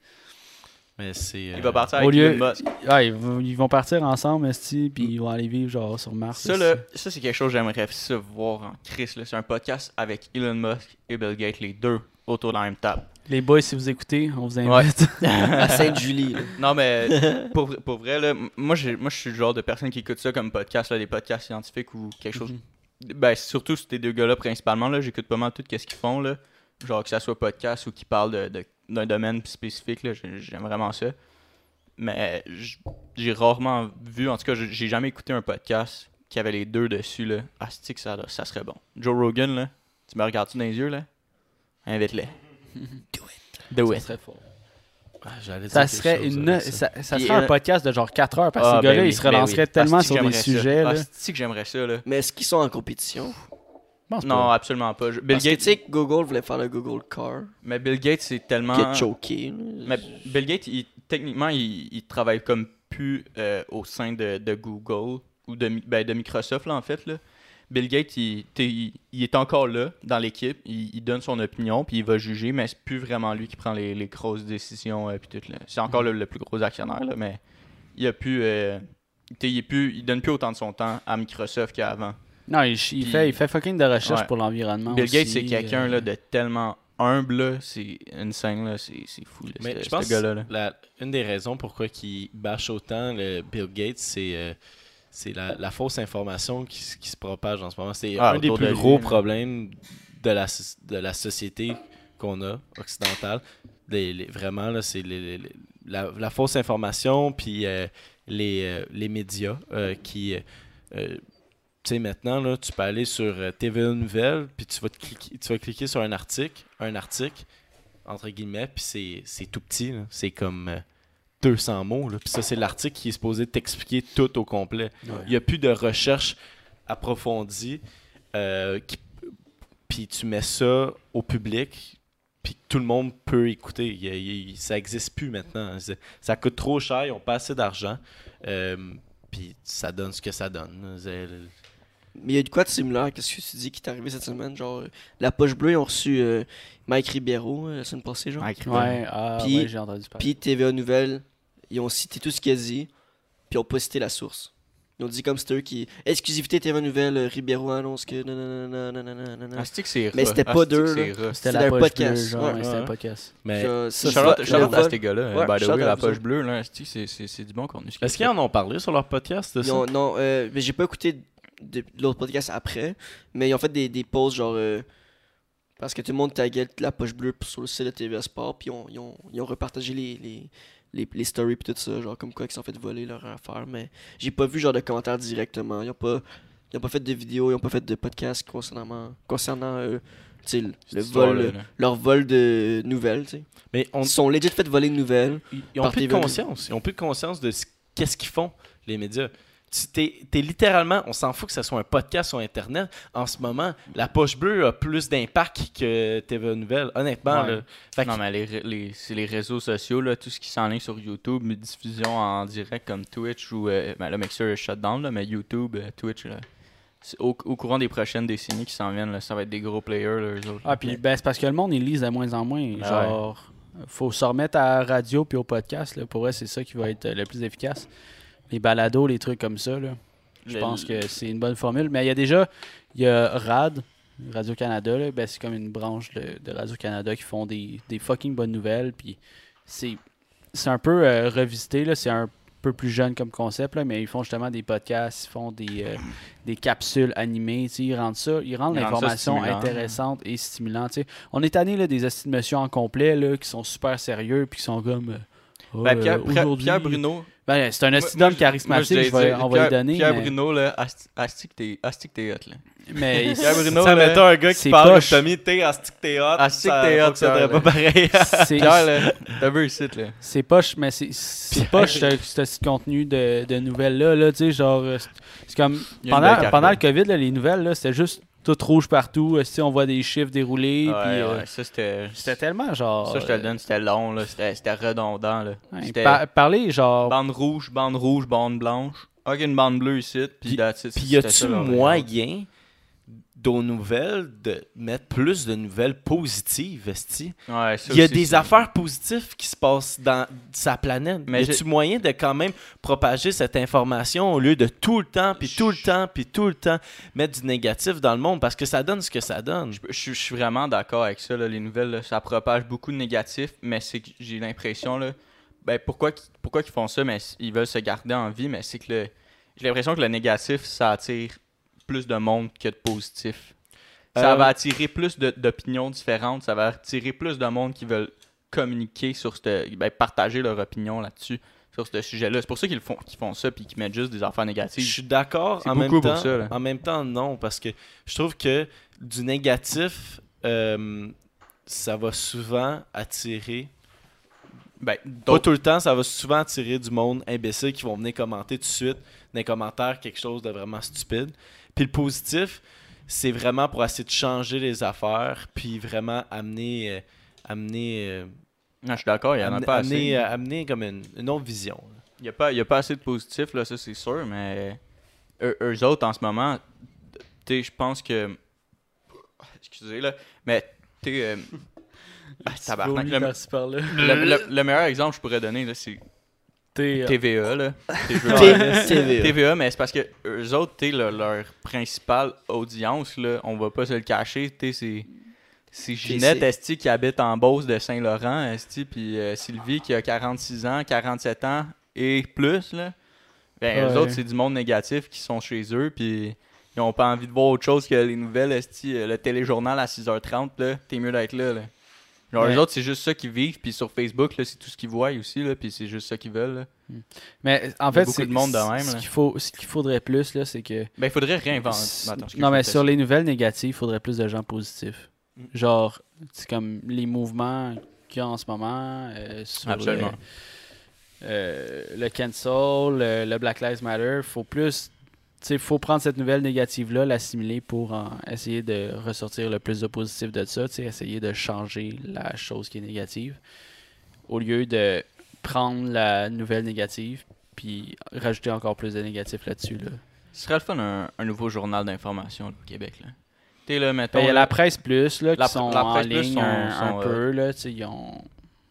Mais c'est. Il euh, va partir Au avec lieu- Elon Musk. Ouais, ils vont, partir ensemble, esti, puis ils vont aller vivre genre sur Mars. Ça, là, ça c'est quelque chose que j'aimerais voir en Chris. là. C'est un podcast avec Elon Musk et Bill Gates, les deux, autour de la même table. Les boys, si vous écoutez, on vous invite. À Sainte-Julie. Non, mais pour, pour vrai, là, moi, j'ai- moi, je suis le genre de personne qui écoute ça comme podcast, là, des podcasts scientifiques ou quelque chose. Mhm. Ben, surtout ces deux gars-là, principalement, là, j'écoute pas mal tout ce qu'ils font, là. Genre que ça soit podcast ou qu'ils parlent de- de- d'un domaine spécifique, là, j'ai- j'aime vraiment ça. Mais j'ai rarement vu, en tout cas, j'ai jamais écouté un podcast qui avait les deux dessus, là. Ah, que ça, ça serait bon. Joe Rogan, là, tu me regardes-tu dans les yeux, là? Invite-les. Do it. Do Ça it. serait fort. Ah, Ça serait, chose une, ça. ça, ça Puis, serait un euh, podcast de genre 4 heures, parce que Ah, ces gars-là, ben oui, ils se ben relanceraient oui. tellement sur des sujets. Ah, c'est que j'aimerais ça, là. Mais est-ce qu'ils sont en compétition? Non, pas. absolument pas. Je- Bill Parce Gates, sais que Google voulait faire le Google Car, mais Bill Gates, c'est tellement. qui est choqué. Mais Bill Gates, il- techniquement, il, il travaille comme plus euh, au sein de, de Google ou de, ben, de Microsoft, là, en fait. Là. Bill Gates, il, t'es- il- il est encore là, dans l'équipe. Il, il donne son opinion, puis il va juger, mais c'est plus vraiment lui qui prend les, les grosses décisions. euh, puis tout, là. C'est encore le, le plus gros actionnaire, là, mais il a plus, euh, t'sais, il, est plus, il donne plus autant de son temps à Microsoft qu'avant. Non, il, Puis- fait, il fait fucking de recherche Ouais. pour l'environnement. Bill Gates, c'est quelqu'un euh, là, de tellement humble, c'est insane, là, c'est fou, là, Mais ce- je ce pense là. la- une des raisons pourquoi il bâche autant le Bill Gates, c'est euh, c'est la, la fausse information qui, se propage en ce moment. C'est Ah, un des plus de gros problèmes de la, de la société qu'on a, occidentale. Les- les- vraiment, c'est la, la fausse information, puis euh, les, euh, les médias euh, qui... euh, tu sais, maintenant, là, tu peux aller sur TVA Nouvelles, puis tu vas, te cliquer, tu vas cliquer sur un article, un article, entre guillemets, puis c'est, c'est tout petit, c'est comme 200 mots, là. puis ça, c'est l'article qui est supposé t'expliquer tout au complet. Il n'y a plus de recherche approfondie, euh, qui- puis tu mets ça au public, puis tout le monde peut écouter. Il il ça n'existe plus maintenant. Ça coûte trop cher, ils n'ont pas assez d'argent, euh, puis ça donne ce que ça donne. Mais il y a de quoi de similaire Qu'est-ce que tu dis qui t'est arrivé cette semaine? Genre, la poche bleue, ils ont reçu euh, Mike Ribeiro euh, la semaine passée, genre. Mike Ouais, ah, Puis- ouais, j'ai entendu parler. Puis TVA Nouvelles, ils ont cité tout ce qu'il a dit, puis ils ont pas cité la source. Ils ont dit comme c'était eux qui. Exclusivité TVA Nouvelles, euh, Ribeiro annonce que. Ah, c'est Mais c'était Ah, pas d'eux. C'était la un poche podcast. bleue, genre, Ouais, c'était un podcast. Mais Charlotte, c'est Charlotte à ces gars-là. Ouais, by the way, la poche bleue, là, c'est- c'est du bon contenu. est-ce qu'ils en ont parlé sur leur podcast non, euh, mais j'ai pas écouté de, l'autre podcast après, mais ils ont fait des, des posts genre. euh, parce que tout le monde taguait la poche bleue sur le site de TVA Sport, puis ils ont, ils ont, ils ont repartagé les, les, les, les stories puis tout ça, genre comme quoi ils se sont fait voler leur affaire, mais j'ai pas vu genre de commentaires directement. Ils ont pas, ils ont pas fait de vidéos, ils ont pas fait de podcast concernant, concernant euh, le, vol, là. leur vol de nouvelles, tu sais. Mais on, Ils sont legit fait voler de nouvelles. ils, ils ont plus de conscience. Ils ont plus de conscience de ce- qu'est-ce qu'ils font, les médias. Tu t'es, t'es littéralement, on s'en fout que ce soit un podcast sur Internet. En ce moment, la poche bleue a plus d'impact que TV Nouvelles, honnêtement. Ouais. là. Fait que- Non, mais les, c'est les réseaux sociaux, là, tout ce qui s'enligne sur YouTube, mais diffusion en direct comme Twitch ou. Euh, ben, le Mixer est shutdown, là, mais YouTube, euh, Twitch, là, au, au courant des prochaines décennies qui s'en viennent, là, ça va être des gros players, là, eux autres. Ah, puis ben, c'est parce que le monde, il lise de moins en moins. Ben genre, faut se remettre à la radio puis au podcast. Là. Pour eux, c'est ça qui va être le plus efficace. Les balados, les trucs comme ça. Là. Je pense que c'est une bonne formule. Mais il y a déjà, il y a RAD, Radio-Canada. Ben, c'est comme une branche de, de Radio-Canada qui font des, des fucking bonnes nouvelles. Puis c'est, c'est un peu euh, revisité. C'est un peu plus jeune comme concept. Là, mais ils font justement des podcasts, ils font des, euh, des capsules animées. Ils rendent ça, ils rendent l'information intéressante et stimulante. On est tanné là, des estimations en complet là, qui sont super sérieux puis qui sont comme. euh, Ben, euh, Pierre, Pierre Bruno. Ben, c'est un je- charismatique, moi, je vais, on va lui donner. Pierre mais, Bruno, là, asti asti que t'es hot, là. mais Pierre Bruno, ça, mettons un gars qui c'est parle poche. comme Tommy, t'es Astic t'es hot, Asti que ça t'es hot, fonctionnerait Pierre, pas pareil. c'est- Pierre, là, t'as vu ici, là. c'est poche, mais c'est poche ce, contenu de, de nouvelles-là. Là, tu sais, genre, euh, c'est- comme. Pendant, pendant le. COVID, là, les nouvelles, là, c'était juste tout rouge partout. euh, sais, on voit des chiffres dérouler. Ouais, puis, euh, ouais, ça, c'était. C'était tellement genre. Ça, je te le donne, c'était long, là. C'était c'était redondant, là. euh, ouais, C'était par- parler, genre. bande rouge, bande rouge, bande blanche. Ok, une bande bleue ici, puis Puis- y a-tu moyen nouvelles de mettre plus de nouvelles positives, esti? Ouais, Il y a aussi, des affaires positives qui se passent dans sa planète. Mais y a-tu moyen de quand même propager cette information au lieu de tout le temps, puis tout le temps, puis tout le temps mettre du négatif dans le monde? Parce que ça donne ce que ça donne. Je, je- je suis vraiment d'accord avec ça. là, les nouvelles, là, ça propage beaucoup de négatifs, mais c'est que j'ai l'impression, là, ben, pourquoi, pourquoi ils font ça, mais ils veulent se garder en vie, mais c'est que le- j'ai l'impression que le négatif, ça attire plus de monde que de positif. Ça Euh, va attirer plus d'opinions différentes, ça va attirer plus de monde qui veulent communiquer sur ce, ben, partager leur opinion là-dessus, sur ce sujet-là. C'est pour ça qu'ils font, qu'ils font ça, puis qu'ils mettent juste des affaires Je négatives. suis d'accord. En même beaucoup pour temps, ça, là. en même temps, non, parce que je trouve que du négatif, euh, ça va souvent attirer. Ben, Pas tout le temps, ça va souvent attirer du monde imbécile qui vont venir commenter tout de suite dans les commentaires quelque chose de vraiment stupide. Puis le positif, c'est vraiment pour essayer de changer les affaires, puis vraiment amener, euh, amener, euh, Non, je suis d'accord, il y en a amener, pas assez. amener, euh, amener comme une, une autre vision. là. Il n'y a, pas- y a pas assez de positifs, là, ça c'est sûr, mais eux, eux autres en ce moment, je pense que. Excusez, là, mais tu euh, ah, tabarnak, le, par-ci, par-là. le- le- le meilleur exemple que je pourrais donner, là, c'est TVA, là. TVA. TVA, mais c'est parce que eux autres, leur, leur principale audience, là, on va pas se le cacher, c'est. C'est Ginette Esti qui habite en Beauce de Saint-Laurent, Esti, puis euh, Sylvie qui a 46 ans, 47 ans et plus, là. Ben, eux autres, c'est du monde négatif qui sont chez eux, puis ils ont pas envie de voir autre chose que les nouvelles, Esti, euh, le téléjournal à 6h30, là. T'es mieux d'être là, là. Genre, Ouais. eux autres, c'est juste ça qu'ils vivent, puis sur Facebook, là, c'est tout ce qu'ils voient aussi, là, puis c'est juste ça qu'ils veulent, là. Mais en Il fait, c'est monde de même, ce qu'il faut, ce qu'il faudrait plus là, c'est que Ben, il faudrait réinventer. Attends, non, mais sur les nouvelles négatives, il faudrait plus de gens positifs. Mm. Genre, c'est comme les mouvements qu'il y a en ce moment euh, sur Absolument. le, euh, le cancel, le, le Black Lives Matter. faut plus. Il faut prendre cette nouvelle négative-là, l'assimiler pour en essayer de ressortir le plus de positif de ça, essayer de changer la chose qui est négative, au lieu de prendre la nouvelle négative puis rajouter encore plus de négatifs là-dessus. Là. Ce serait le fun, un, un nouveau journal d'information au Québec. Là. T'es là, mettons. Ben, Il y a la presse plus, là, qui La- sont la en Presse Plus ligne sont- un, un sont, euh, peu, là, ils ont,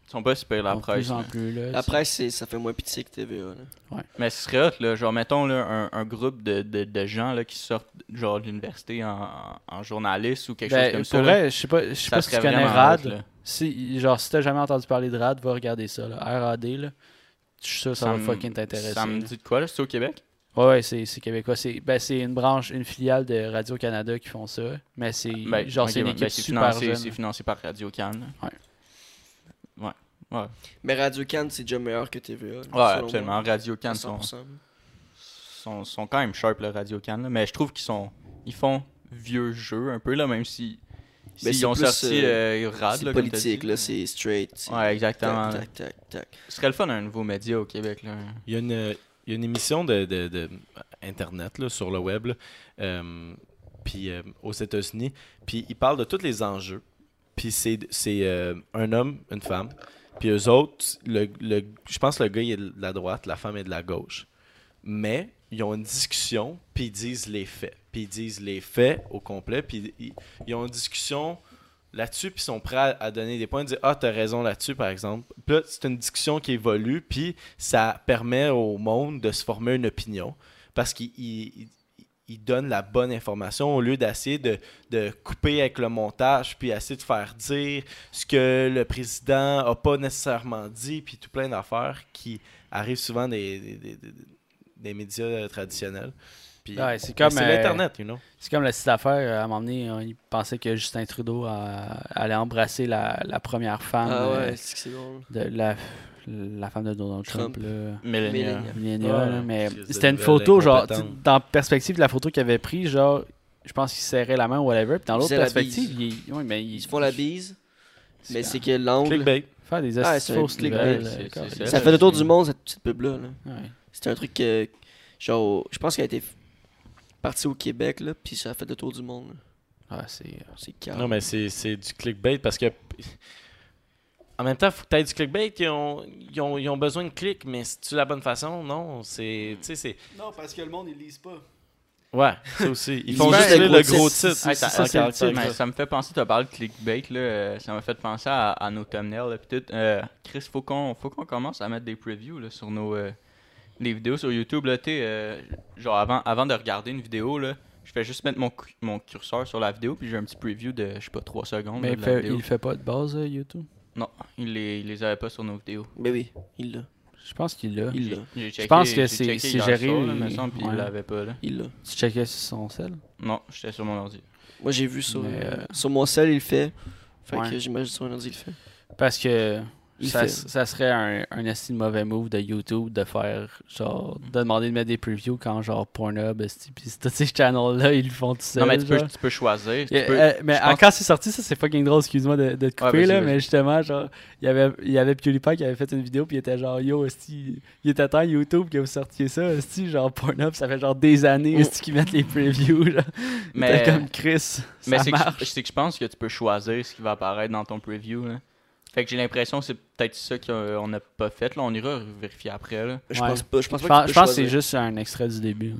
Ils sont pas super la presse. plus en là. plus, là. La presse, c'est- ça fait moins pitié que TVA. Là. Mais ce serait hot, là. Genre, mettons, là, un, un groupe de, de, de gens là, qui sortent genre de l'université en, en, journaliste ou quelque chose Ben, comme pour ça. là. vrai, je sais pas, je sais Ça pas si tu serait connais vraiment RAD. hot. Si, genre, si t'as jamais entendu parler de RAD, va regarder ça, là. RAD, là. Je suis sûr que ça, va me- fucking t'intéresser. Ça me dit de quoi, là? C'est au Québec? Ouais, ouais, c'est c'est québécois. C'est ben, c'est une branche, une filiale de Radio-Canada qui font ça. Mais c'est Ben, genre, c'est une ben, équipe ben, c'est super financé, jeune. C'est financé par Radio Cannes. Mais Radio Cannes, c'est déjà meilleur que TVA. Ouais, absolument. moi. Radio Cannes sont, 100%. sont, sont quand même sharp, le Radio Cannes. là. Mais je trouve qu'ils sont. Ils font vieux jeu un peu, là, même si. Ben, S'ils c'est ont plus, sorti euh, euh, RAD, C'est là, politique, là, c'est straight. Ouais, exactement. Tac, tac, tac, tac. Ce serait le fun un nouveau média au Québec. Là. Il y a une, il y a une émission de, de- de Internet là, sur le web, euh, puis euh, aux États-Unis, puis ils parlent de tous les enjeux. Puis c'est euh, un homme, une femme, puis eux autres, le, le- je pense que le gars est de la droite, la femme est de la gauche. Mais ils ont une discussion, puis ils disent les faits. Puis ils disent les faits au complet, puis ils, ils ont une discussion là-dessus, puis ils sont prêts à, donner des points, dire Ah, t'as raison là-dessus, par exemple. Puis là, c'est une discussion qui évolue, puis ça permet au monde de se former une opinion. Parce qu'ils ils donnent la bonne information au lieu d'essayer de, de couper avec le montage, puis essayer de faire dire ce que le président a pas nécessairement dit, puis tout plein d'affaires qui arrivent souvent des, des, des- des- des médias euh, traditionnels. Puis, Ouais, c'est ben, comme, euh, l'Internet, you know. C'est comme la petite affaire, euh, à un moment donné, on- il pensait que Justin Trudeau euh, allait embrasser la, la première femme Ah euh, ouais, c'est que c'est drôle. de la, la femme de Donald Trump. Trump. là. Ouais, mais c'était une photo, genre, dans la perspective de la photo qu'il avait prise, genre, je pense qu'il serrait la main ou whatever, puis dans l'autre la perspective, il, ouais, mais il, Ils se font la bise, mais c'est que l'angle. Clickbait. faire des Ah, fausses clickbait, ça. Fait le tour du monde, cette petite pub-là. là. Ouais. C'était un truc que, genre, je pense qu'elle a été partie au Québec, là, puis ça a fait le tour du monde. là. Ah, c'est euh, C'est calme. Non, mais c'est c'est du clickbait parce que. En même temps, faut que tu aies du clickbait. Ils ont, ils, ont, ils ont besoin de clics, mais c'est-tu la bonne façon? Non. C'est. Tu sais, c'est. Non, parce que le monde, ils lisent pas. Ouais, ça aussi. Ils Ils font juste le lire gros le gros titre. ça- me fait penser, tu as parlé de clickbait, là, euh, ça m'a fait penser à, à nos thumbnails. Là, pis tout. Euh, Chris, faut qu'on faut qu'on commence à mettre des previews là, sur nos euh, les vidéos sur YouTube. Là, euh, genre avant, avant de regarder une vidéo, là, je fais juste mettre mon, mon curseur sur la vidéo, puis j'ai un petit preview de, je sais pas, 3 secondes Mais là, il de la fait, vidéo. il fait pas de base, euh, YouTube? Non, il les, il les avait pas sur nos vidéos. Mais oui, il l'a. Je pense qu'il l'a. Il l'a. J'ai checké- pense que j'ai c'est- checké c'est hier géré, soir, là, il- me semble, puis ouais. il l'avait pas. Là. Il l'a. Tu checkais sur son sel? Non, j'étais sur mon ordi. Moi, j'ai vu sur, Mais, euh, sur mon cell, il le fait. Fait Ouais. que j'imagine sur un ordi, il le fait. Parce que ça, serait un, un esti de mauvais move de YouTube de faire, genre, de demander de mettre des previews quand, genre, Pornhub, esti, pis tous ces channels-là, ils le font tout seuls. non, mais tu peux, genre. tu peux choisir. tu Et, peux- euh, mais pense- quand c'est sorti, ça c'est fucking drôle, excuse-moi de, de te couper là, mais justement, genre, il y avait, il y avait PewDiePie qui avait fait une vidéo, puis il était genre, yo, esti, il était temps YouTube que vous sortiez ça, esti, genre, Pornhub, ça fait genre des années, Mm. esti, qu'ils mettent les previews, genre. Mais- comme Chris, Mais c'est que, que je pense que tu peux choisir ce qui va apparaître dans ton preview. Là. Fait que j'ai l'impression que c'est peut-être ça qu'on n'a pas fait. Là. On ira vérifier après. Là. Je Ouais. pense pas. Je pense pas pense, que je pense que c'est juste un extrait du début.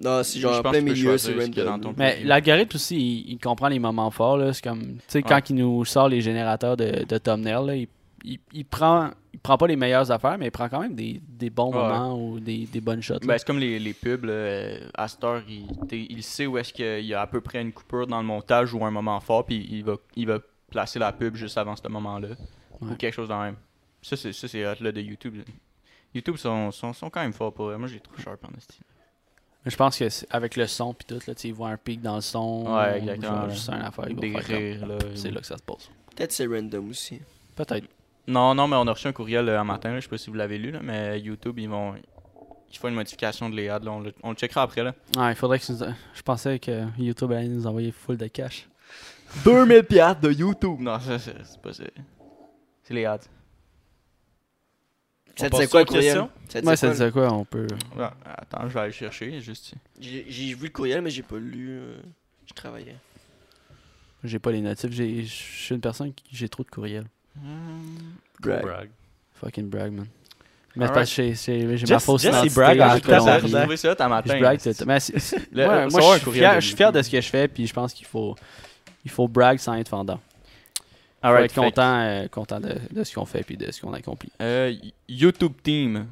Non, c'est genre Je en pense plein milieu, c'est random. ton- Mais l'algorithme aussi, il, il comprend les moments forts. là. C'est comme, tu sais, Ouais. quand il nous sort les générateurs de, de thumbnail, là, il, il, il prend, il prend pas les meilleures affaires, mais il prend quand même des, des bons Ouais. moments ou des, des bonnes shots. Ben, c'est comme les, les pubs. Là. euh, À cette heure, il, il sait où est-ce qu'il y a à peu près une coupure dans le montage ou un moment fort. Puis il va, il va placer la pub juste avant ce moment-là. Ouais. Ou quelque chose dans même. Ça, c'est, ça, c'est hot là, de YouTube. YouTube sont, sont, sont quand même forts pour Moi, j'ai trop sharp en esti. Mais je pense que c'est- avec le son puis tout, là, tu sais, il voit un pic dans le son. Ouais, ou exactement, juste une affaire, Des rires. Là, C'est là que ça se passe. Peut-être c'est random aussi. Peut-être. Non, non, mais on a reçu un courriel euh, un matin, là, je sais pas si vous l'avez lu, là, mais YouTube, ils vont. Ils font une modification de l'EAD, là, on, le, on le checkera après. Là. Ouais, il faudrait que Je pensais que YouTube allait nous envoyer full de cash. 2000 piastres de YouTube! Non, ça, c'est c'est pas ça. C'est l'EAD. Ça On disait passe quoi, aux le courriel? Questions? Ça Moi, disait ça quoi, disait quoi? On peut. Ouais, attends, je vais aller chercher, juste. J'ai j'ai vu le courriel, mais j'ai pas lu. euh, Je travaillais. J'ai pas les notifs. j'ai- Je suis une personne qui. J'ai trop de courriels. Brag. Brag. Fucking brag, man. Mais c'est parce que j'ai- j'ai j'ai ma Jess- fausse Jess, il identité brague en en J'ai Colombie. Colombie. trouvé ça ta matin. Je brague tout le temps. Mais c'est- c'est- Le- ouais, recevoir moi, un je suis, courriel fier, de je suis fier de ce que je fais, puis je pense qu'il faut, il faut brag sans être fendant. Faut Alright, être content, euh, content de, de ce qu'on fait puis de ce qu'on accomplit. Euh, YouTube Team.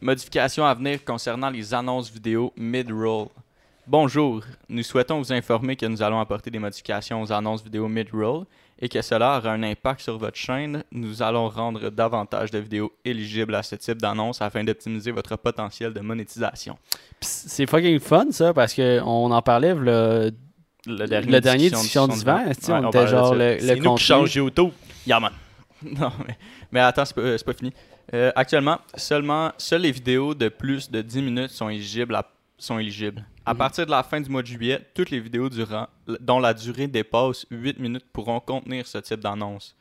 Modifications à venir concernant les annonces vidéo mid-roll. Bonjour, nous souhaitons vous informer que nous allons apporter des modifications aux annonces vidéo mid-roll et que cela aura un impact sur votre chaîne. Nous allons rendre davantage de vidéos éligibles à ce type d'annonces afin d'optimiser votre potentiel de monétisation. C'est fucking fun ça parce que on en parlait le, Le le dernier discussion d'hiver, Ouais, on on était genre le, C'est le nous qui change YouTube. Yeah, man. Non, mais, mais attends, c'est pas, c'est pas fini. Euh, actuellement, seulement seules les vidéos de plus de 10 minutes sont éligibles. À, sont éligibles. À Mhm. partir de la fin du mois de juillet, toutes les vidéos durant, dont la durée dépasse 8 minutes pourront contenir ce type d'annonce.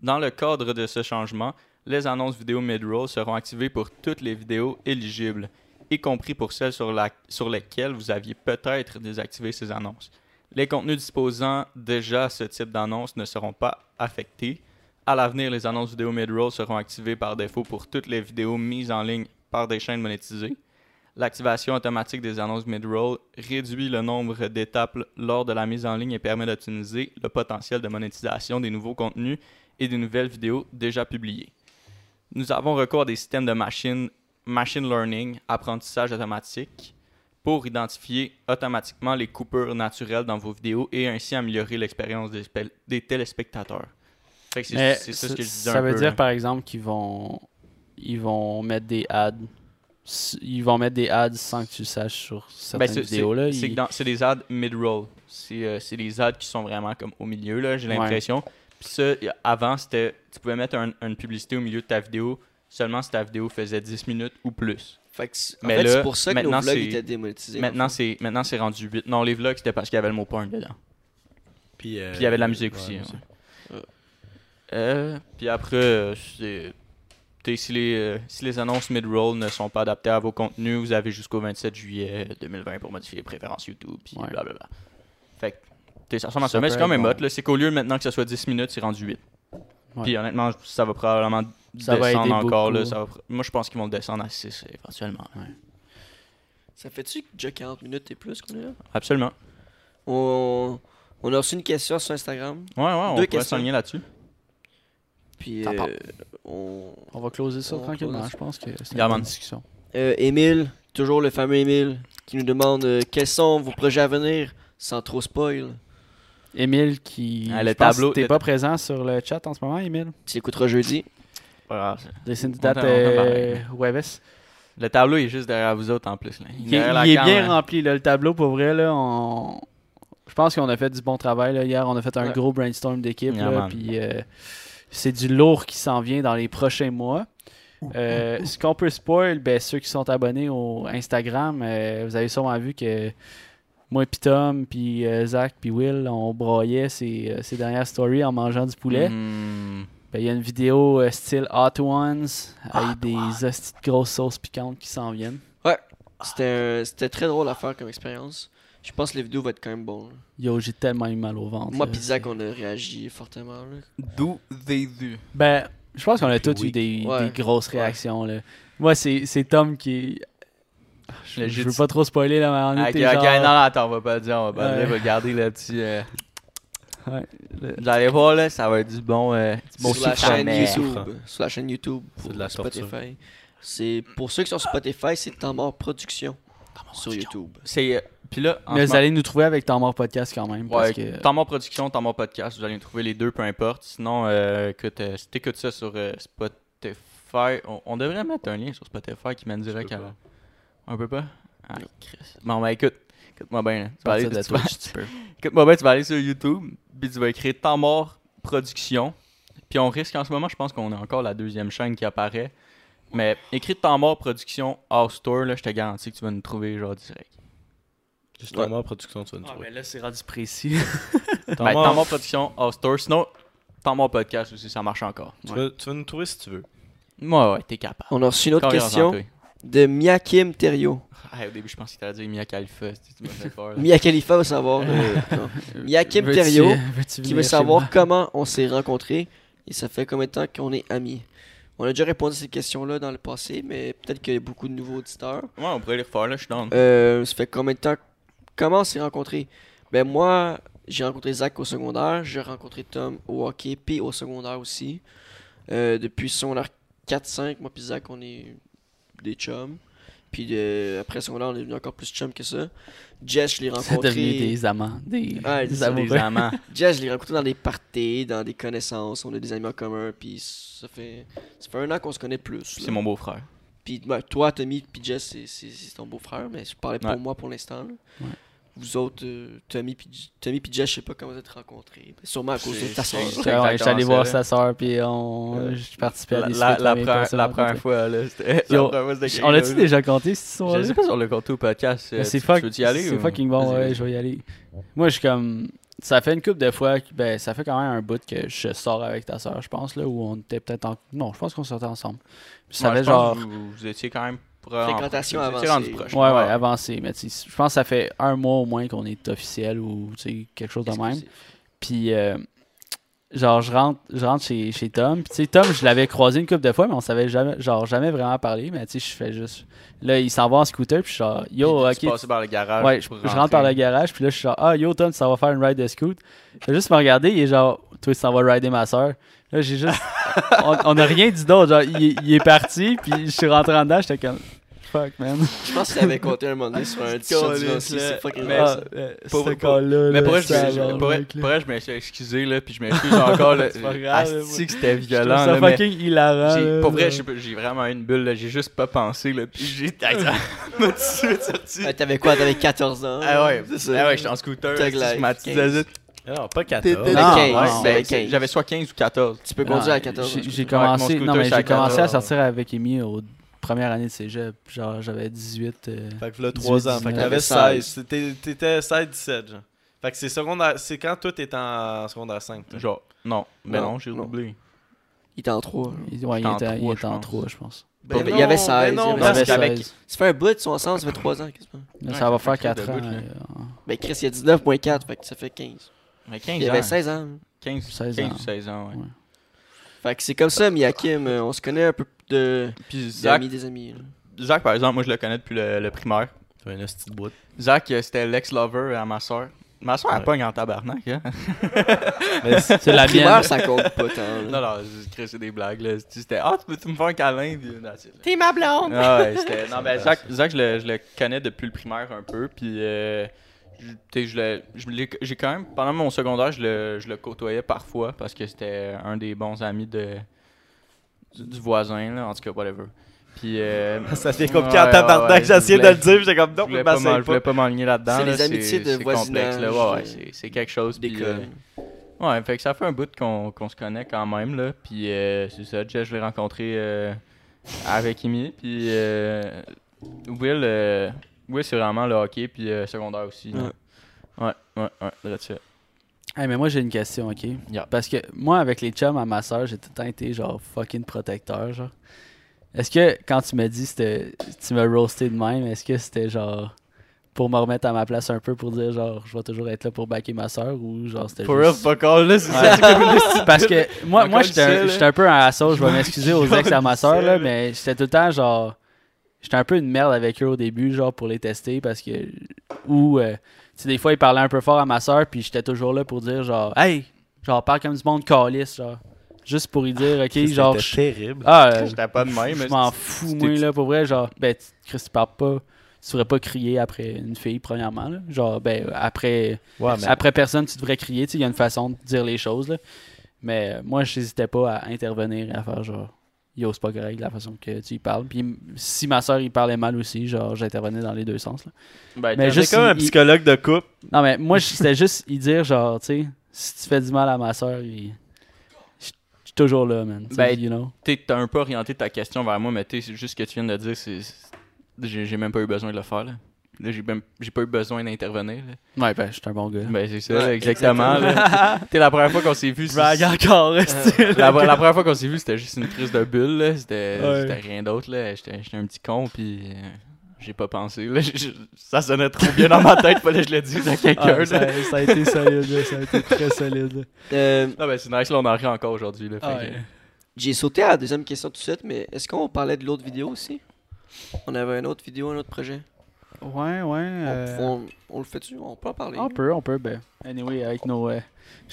Dans le cadre de ce changement, les annonces vidéo mid-roll seront activées pour toutes les vidéos éligibles, y compris pour celles sur, la, sur lesquelles vous aviez peut-être désactivé ces annonces. Les contenus disposant déjà ce type d'annonce ne seront pas affectés. À l'avenir, les annonces vidéo mid-roll seront activées par défaut pour toutes les vidéos mises en ligne par des chaînes monétisées. L'activation automatique des annonces mid-roll réduit le nombre d'étapes lors de la mise en ligne et permet d'optimiser le potentiel de monétisation des nouveaux contenus et des nouvelles vidéos déjà publiées. Nous avons recours à des systèmes de machine, machine learning, apprentissage automatique, pour identifier automatiquement les coupures naturelles dans vos vidéos et ainsi améliorer l'expérience des, téléspectateurs. C'est ça ce que je disais ça un veut peu, dire là. par exemple qu'ils vont ils vont mettre des ads ils vont mettre des ads sans que tu saches sur Ben, certaines c'est- vidéos là. c'est- des ads mid-roll. C'est euh, des ads qui sont vraiment comme au milieu, là, j'ai Ouais. l'impression. Puis ça, avant, c'était tu pouvais mettre un- une publicité au milieu de ta vidéo seulement si ta vidéo faisait 10 minutes ou plus. Fait que Mais fait, c'est pour ça que nos maintenant, vlogs c'est- étaient démonétisés. Maintenant, en fait. c'est maintenant c'est rendu 8. Non, les vlogs, c'était parce qu'il y avait le mot porn dedans. Puis euh, Puis il y avait de la musique ouais, aussi. ouais. Euh, puis après, euh, c'est- si, les, euh, si les annonces mid-roll ne sont pas adaptées à vos contenus, vous avez jusqu'au 27 juillet 2020 pour modifier les préférences YouTube. Puis Ouais. blablabla. Fait que ça ressemble à Ça. Mais c'est quand même hot. là. C'est qu'au lieu maintenant que ça soit 10 minutes, c'est rendu 8. Ouais. Puis honnêtement, ça va probablement Ça va descendre aider encore. Là, ça va moi, je pense qu'ils vont le descendre à 6 éventuellement. Ça fait-tu déjà 40 minutes et plus qu'on est là? Absolument. on... on a reçu une question sur Instagram. Ouais, ouais, on Deux pourrait questions. s'enligner là-dessus. Puis euh, on... On va closer ça On tranquillement, je pense que c'est une bonne discussion. Euh, Émile, toujours le fameux Émile, qui nous demande euh, quels sont vos projets à venir sans trop spoil? Émile qui Ah, le je pense tableau- que t'es le- pas présent sur le chat en ce moment Émile? Tu écouteras jeudi. Dessine On date euh. Webes? le tableau est juste derrière vous autres en plus. Là. Il, est bien rempli là, le tableau pour vrai là, on je pense qu'on a fait du bon travail là. hier, on a fait un Ouais. gros brainstorm d'équipe Yeah, puis euh, c'est du lourd qui s'en vient dans les prochains mois. Euh, ce qu'on peut spoil, ben, ceux qui sont abonnés au Instagram, euh, vous avez sûrement vu que moi puis Tom, puis euh, Zach, puis Will, on broyait ces, ces dernières stories en mangeant du poulet. Hmm. Ben, Il y a une vidéo euh, style Hot Ones avec des hosties de grosses sauces piquantes qui s'en viennent. C'était un- c'était très drôle à faire comme expérience. Je pense que les vidéos vont être quand même bonnes. Yo, j'ai tellement eu mal au ventre. Moi là. pis Zach, on a réagi fortement. Là. Do they do? Ben, je pense qu'on a tous eu des, Ouais. des grosses réactions. Là. Moi, c'est c'est Tom qui. Je, Le je veux pas trop spoiler là, mais on Ok, était ok, genre- non, non, attends, on va pas le dire, on va pas le Ouais. dire, on va garder le petit. euh, Ouais, le- Vous allez voir, là, ça va être du bon. euh, du bon sur la chaîne. YouTube. Sur la chaîne YouTube. C'est pour de la. Spotify. C'est pour ceux qui sont sur Spotify, c'est Temps Mort Production sur YouTube. C'est. euh, Puis là, Mais vous moment- allez nous trouver avec Temps Mort Podcast quand même. Parce Ouais, que... Temps mort production, temps mort podcast, vous allez trouver les deux, peu importe. Sinon, euh, écoute, euh, si t'écoutes ça sur euh, Spotify, on, on devrait mettre un lien sur Spotify qui mène direct à. pas. On peut pas? Ah, Chris. Bon, ben écoute, écoute-moi bien. là. Tu vas aller, Partir de tu vas- Twitch, tu peux. écoute-moi bien, tu vas aller sur YouTube, puis tu vas écrire temps mort production. Puis on risque en ce moment, je pense qu'on a encore la deuxième chaîne qui apparaît. Mais écris temps mort production house store, là, je te garantis que tu vas nous trouver genre direct. Juste Ouais. en mort production, tu vas nous Ah, trouver. mais là, c'est rendu précis. Temps Ben, mort- temps mort production house store. Sinon, temps mort podcast aussi, ça marche encore. tu, vas, tu vas nous trouver si tu veux. Ouais, ouais, t'es capable. On a reçu une autre question. De Miakim Terio. Ah, au début, je pensais que t'allais dire Mia Khalifa. Tu peur. là. Mia Khalifa veut savoir. euh, non. Miakim veux-tu qui veut savoir comment on s'est rencontrés et ça fait combien de temps qu'on est amis. On a déjà répondu à ces questions-là dans le passé, mais peut-être qu'il y a beaucoup de nouveaux auditeurs. Ouais, on pourrait les refaire, là, je suis. Euh, ça fait combien de temps Comment on s'est rencontrés? Ben moi, j'ai rencontré Zach au secondaire, j'ai rencontré Tom au hockey, puis au secondaire aussi. Euh, depuis secondaire 4-5, moi puis Zach, on est des chums. Puis de- après secondaire, on est devenu encore plus chums que ça. Jess, je l'ai C'est devenu rencontré. des amants. Des, Ouais, des c'est ça, amoureux. Des amants. Jess, je l'ai rencontré dans des parties, dans des connaissances. On a des amis en commun, puis ça fait, ça fait un an qu'on se connaît plus. C'est mon beau-frère. Puis ben, toi, Tommy, puis Jess, c'est- ton beau-frère, mais je parlais pour Ouais. moi pour l'instant. Ouais. Vous autres, euh, Tommy puis Tommy puis Jess, je sais pas comment vous êtes rencontrés. Ben, Sûrement à cause de ta soeur. j'étais allé voir sa soeur, puis on... j'ai participé à La, des la, la la première rencontré. fois, là. Yo, la première fois, On l'a-tu déjà compté, cette Je histoire-là? sais pas si on l'a compté au podcast. Euh, c'est tu- fuck- tu veux y aller c'est ou- fucking bon, ouais, je vais y aller. Moi, je suis comme. Ça fait une couple de fois, que- ben, ça fait quand même un bout que je sors avec ta soeur, je pense, là, où on était peut-être en. Non, je pense qu'on sortait ensemble. Puis ça Ouais, fait je pense genre. que Vous, vous étiez quand même. Fréquentation avancée. rendu proche. Ouais, ouais, avancé. Mais tu sais, je pense que ça fait un mois au moins qu'on est officiel ou tu sais, quelque chose de même. Puis, euh, genre, je rentre, je rentre chez, chez Tom. Puis, tu sais, Tom, je l'avais croisé une couple de fois, mais on savait jamais, genre, jamais vraiment parler. Mais, tu sais, je fais juste. Là, il s'en va en scooter, puis je suis genre, yo, Puis ok. Passais par le garage. Ouais, je, je rentre par le garage, puis là, je suis genre, ah, yo, Tom, tu s'en vas faire une ride de scoot. Il a juste me regarder, il est genre, toi, tu s'en vas rider ma soeur. Là, j'ai juste. on, on a rien dit d'autre. Genre, il, il est parti, puis je suis rentré en dedans, j'étais comme, fuck, man. Je pense qu'il avait compté un moment donné sur un là. C'est fucking Mais- Ah, euh, ce cas-là, Mais là, pour vrai, je me- là. je suis excusé, là, puis je m'excuse encore. là. C'est pas grave, là, Asti que c'était Je violent. ça là, mais fucking hilarant. j'ai- là, Pour vrai, j'ai vraiment eu une bulle, là. J'ai juste pas pensé, là. Puis j'ai. M'a sorti. T'avais quoi? T'avais 14 ans Ah ouais, c'est ça. ah ouais, j'étais en scooter. Tag asti, life, sur ma petite 15. zazette. Non, pas 14. T'étais Non, de ouais, 15. non, Ben, T'avais 15. J'avais soit 15 ou 14. Tu peux conduire à Non, 14 j'ai- commencé, mon scooter, non, mais c'est à j'ai commencé à 14. sortir avec Amy aux premières années de cégep. Genre, j'avais 18. euh, Fait que là, 3 ans. Fait que 19. t'avais T'avais 16. T'étais- T'étais 16-17, genre. Fait que c'est secondaire. C'est quand toi t'étais en secondaire 5. toi? Genre, non. Ben Non, non, j'ai non. redoublé. Il était en 3. il, ouais, il en était, il trois, était je en pense. 3, je pense. Ben, il y avait 16, Ben il y non, avait Il parce avait qu'avec- 16. Ça fait un bout, ils sont ensemble, ça fait 3 ans Ouais, ça va faire fait 4 de ans. bout, euh, Ben Chris, il y a 19.4, fait que ça fait 15. Mais 15 Il y avait ans. 16 ans. 15, 16 15 ans. ou 16 ans, ouais. Ouais. Fait que c'est comme ça, Miyakim, euh, on se connaît un peu de Puis des Zach, amis des amis. là. Zach, par exemple, moi je le connais depuis le, le primaire. T'as un hostie de bout. Zach, euh, c'était l'ex-lover à ma soeur. Ma soeur, elle Ouais. pogne en tabarnak, hein? Mais c'est- C'est la Primaire, mienne. ça compte pas tant. là. Non, non, je crée c'est des blagues, là. C'était, ah, tu peux-tu me faire un câlin? T'es ma blonde! Ah ouais, c'était. Non, ben, Zach, Zach je, le, je le connais depuis le primaire un peu. Puis, euh, je- tu sais, je le- je l'ai- j'ai quand même. Pendant mon secondaire, je le, je le côtoyais parfois parce que c'était un des bons amis de, du, voisin, là, en tout cas, whatever. Puis. euh, Ça devient compliqué ouais, en tabarnak. ouais, J'ai essayé je de le dire, j'étais comme non, je pas, je voulais pas. pas m'enligner là-dedans. C'est là, les amitiés de c'est complexe, là. voisinage, Ouais, ouais, c'est- c'est quelque chose. Des puis, euh, Ouais, fait que ça fait un bout qu'on qu'on se connaît quand même, là. Puis euh, c'est ça, Jess, je l'ai rencontré euh, avec Amy. Puis euh, Will, euh, Will c'est vraiment le hockey, puis euh, secondaire aussi. là. Ouais, ouais, ouais, it. Hey, mais moi, j'ai une question, ok? Yeah. Parce que moi, avec les chums à ma soeur, j'ai tout le temps été genre fucking protecteur, genre. Est-ce que quand tu m'as dit c'était tu m'as roasté de même, est-ce que c'était genre pour me remettre à ma place un peu pour dire genre je vais toujours être là pour backer ma soeur ou genre c'était For juste... fuck all, là, c'est Ouais. ça, Parce que moi, moi j'étais un, un peu un assaut, je vais m'excuser aux ex à ma soeur, là, mais j'étais tout le temps genre. J'étais un peu une merde avec eux au début, genre pour les tester parce que. Ou, euh, sais, des fois ils parlaient un peu fort à ma soeur, puis j'étais toujours là pour dire genre, hey, genre parle comme du monde calice, genre. Juste pour y dire, ok, C'était genre. je- terrible. Ah, euh, J'étais pas de même, je m'en fous, c'était- moi, là, pour vrai, genre, ben, tu- Chris, tu parles pas. Tu devrais pas crier après une fille, premièrement, là. Genre, ben, après. Ouais, mais Après personne, tu devrais crier. tu sais, Il y a une façon de dire les choses. Là. Mais euh, moi, je n'hésitais pas à intervenir et à faire genre, yo, c'est pas correct la façon que tu y parles. Puis si ma soeur, il parlait mal aussi, genre, j'intervenais dans les deux sens. Là. Ben, Mais juste- comme un il- psychologue de couple. Non, mais moi, c'était juste y dire, genre, tu sais, si tu fais du mal à ma soeur, il... je suis toujours là, man. tu sais, Ben, you know. t'es- t'as un peu orienté ta question vers moi, mais c'est juste ce que tu viens de dire, c'est. j'ai même pas eu besoin de le faire, là. Là, j'ai même j'ai pas eu besoin d'intervenir, là. Ouais, ben, je suis un bon gars. Ben, c'est ça, Ouais, là, exactement. T'es la première fois qu'on s'est vu. c'est- Brag encore, Euh, la, la première fois qu'on s'est vu, c'était juste une crise de bulle, là. C'était Ouais. c'était rien d'autre, là. J'étais j'étais un petit con, puis euh, j'ai pas pensé, là. J'ai- j'ai- Ça sonnait trop bien dans ma tête, fallait que je le dise à quelqu'un, Ah, là. ça, ça a été solide, ça a été très solide. Euh, Non, ben, c'est nice, là, on en rit encore aujourd'hui, là. Ah, que-. J'ai sauté à la deuxième question tout de suite, mais est-ce qu'on parlait de l'autre vidéo aussi? On avait une autre vidéo, un autre projet? Ouais, ouais. On- euh, on, on le fait-tu On peut en parler On peut, on peut. Ben, anyway, avec nos. Euh,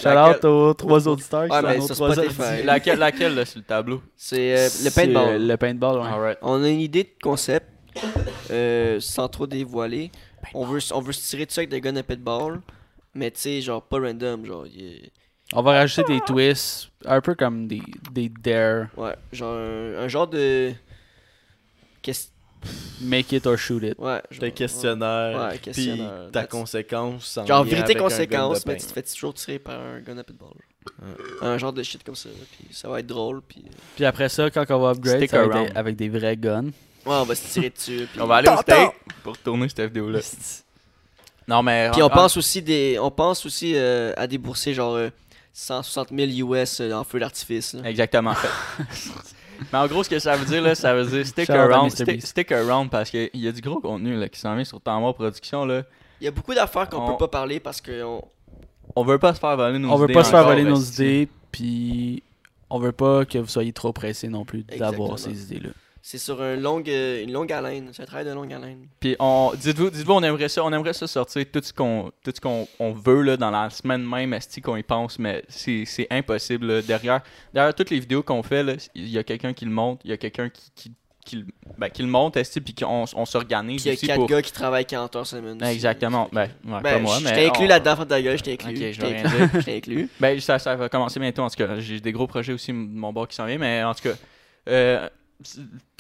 Laquelle- aux trois auditeurs. qui Ouais, sont mais nos sur trois auditeurs. Laquelle, laquelle là, sur le tableau? C'est euh, le C'est, paintball. euh, Le paintball, ouais. Alright. On a une idée de concept, euh, sans trop dévoiler. On veut, on veut se tirer dessus avec des guns à paintball, mais tu sais, genre pas random, genre. On va rajouter des twists, un peu comme des, des dare, Ouais, genre un, un genre de. Qu'est-ce. Make it or shoot it. Ouais, genre, Des questionnaires. Ouais, Puis questionnaire. ta That's- conséquence. en Genre lien vérité avec un gun de conséquence, mais tu te fais toujours tirer par un gun à paintball. Un genre de shit comme ça, puis ça va être drôle, puis. Puis après ça, quand on va upgrade, ça va être avec des vrais guns. Ouais, on va se tirer dessus, puis. On va aller au state pour tourner cette vidéo-là. Non, mais. Puis on en- pense aussi des, on pense aussi euh, à débourser genre euh, 160 000 US euh, en feu d'artifice. là. Exactement. Mais en gros, ce que ça veut dire, là, ça veut dire stick around, stick, around parce qu'il y a du gros contenu là, qui s'en vient sur Tamar Production. Là. Il y a beaucoup d'affaires qu'on On- peut pas parler parce que on... On veut pas se faire voler nos on veut idées pas se faire voler nos idées, puis on veut pas que vous soyez trop pressés non plus d'avoir ces idées-là. C'est sur un longue, euh, une longue haleine. C'est un travail de longue haleine. Puis on, dites-vous, dites-vous, on aimerait ça, on aimerait ça sortir tout ce qu'on, tout ce qu'on on veut là dans la semaine même, esti qu'on y pense, mais c'est, c'est impossible. là. Derrière, derrière toutes les vidéos qu'on fait, là, il y a quelqu'un qui le monte, il y a quelqu'un qui, qui, qui, le- ben, qui le monte, esti, puis qu'on on s'organise Puis il y a aussi quatre pour. gars qui travaillent 40 heures semaine. aussi. Exactement. Ben, ouais, Ben, pas moi, je mais. t'ai inclus on- là-dedans, de ta gueule, je t'ai inclus. Ok, je je vais t'ai rien inclus. Je t'ai inclus. Ben, ça, ça va commencer bientôt, en tout cas. J'ai des gros projets aussi de mon bord qui s'en vient, mais en tout cas, euh,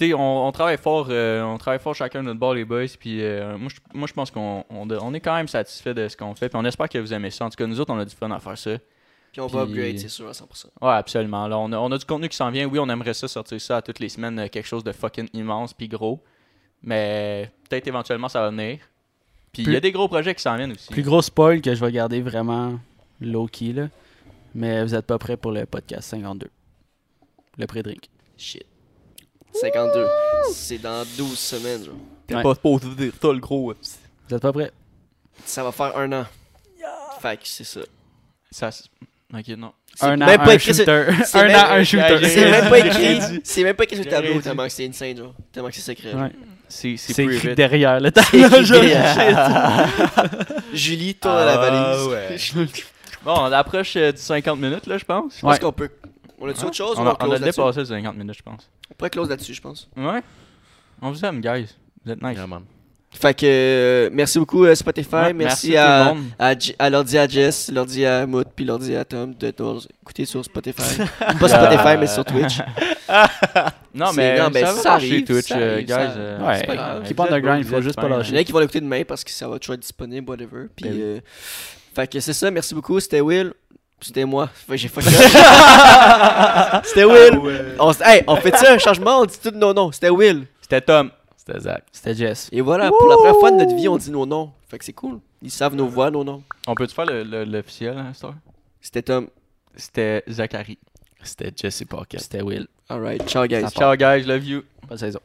on, on travaille fort, euh, on travaille fort chacun de notre bord, les boys, puis euh, moi, je, moi, je pense qu'on on, on est quand même satisfait de ce qu'on fait, puis on espère que vous aimez ça. En tout cas, nous autres, on a du fun à faire ça. Puis on va upgrade, c'est sûr, à 100%. Ouais, absolument. Là, on, a, on a du contenu qui s'en vient. Oui, on aimerait ça sortir ça à toutes les semaines, euh, quelque chose de fucking immense puis gros. Mais peut-être éventuellement ça va venir. Puis il y a des gros projets qui s'en viennent aussi. Plus gros spoil que je vais garder vraiment low-key, là. Mais vous êtes pas prêts pour le podcast 52. Le pré-drink. Shit. 52. C'est dans 12 semaines, genre. T'es Ouais. pas supposé dire ça, le gros. Vous êtes pas prêts? Ça va faire un an. Fait que c'est ça. Ça, c'est- ok, non. C'est Un an, même pas un écrit shooter. c'est Un même- an, un shooter. C'est même pas écrit. C'est même pas écrit sur le tableau tellement que c'est insane, genre. Tellement que c'est secret. Ouais. C'est c'est C'est private. écrit derrière le écrit tableau. Julie tourne à la Ah, valise. ouais. Bon, on approche euh, du 50 minutes, là, je pense. Je pense Ouais. qu'on peut. On a-tu autre chose On ou a, on on a dépassé le 50 minutes, je pense. On pourrait close là-dessus, je pense. Ouais. On vous aime, guys. Vous êtes nice. Yeah, man. Fait que euh, merci beaucoup euh, Spotify, Ouais, merci, à, à, à l'ordi à Jess, l'ordi à Moot, puis l'ordi à Tom de nous écouter sur Spotify. Pas Spotify, mais sur Twitch. Non, mais, non, mais ça, ça arrive, Twitch, ça euh, arrive, guys. ça- euh, Ouais, c'est pas grave. keep Vous on the êtes grind, beaux, il faut juste pas lâcher. Il y en a qui vont l'écouter demain parce que ça va toujours être disponible, whatever. Puis, Ben oui. euh, fait que c'est ça, merci beaucoup. C'était Will. C'était moi. J'ai fucké. C'était Will. On, hey, on fait ça, un changement, on dit tout non, non. C'était Will. C'était Tom. C'était Zach. C'était Jess. Et voilà, pour la première fois de notre vie, on dit nos noms. Fait que c'est cool. Ils savent nos voix, nos noms. On peut-tu faire le- le- l'officiel, hein, Star? C'était Tom. C'était Zachary. C'était Jesse Pocket. C'était Will. Alright, ciao guys. Ciao, guys. Love you. Bonne saison.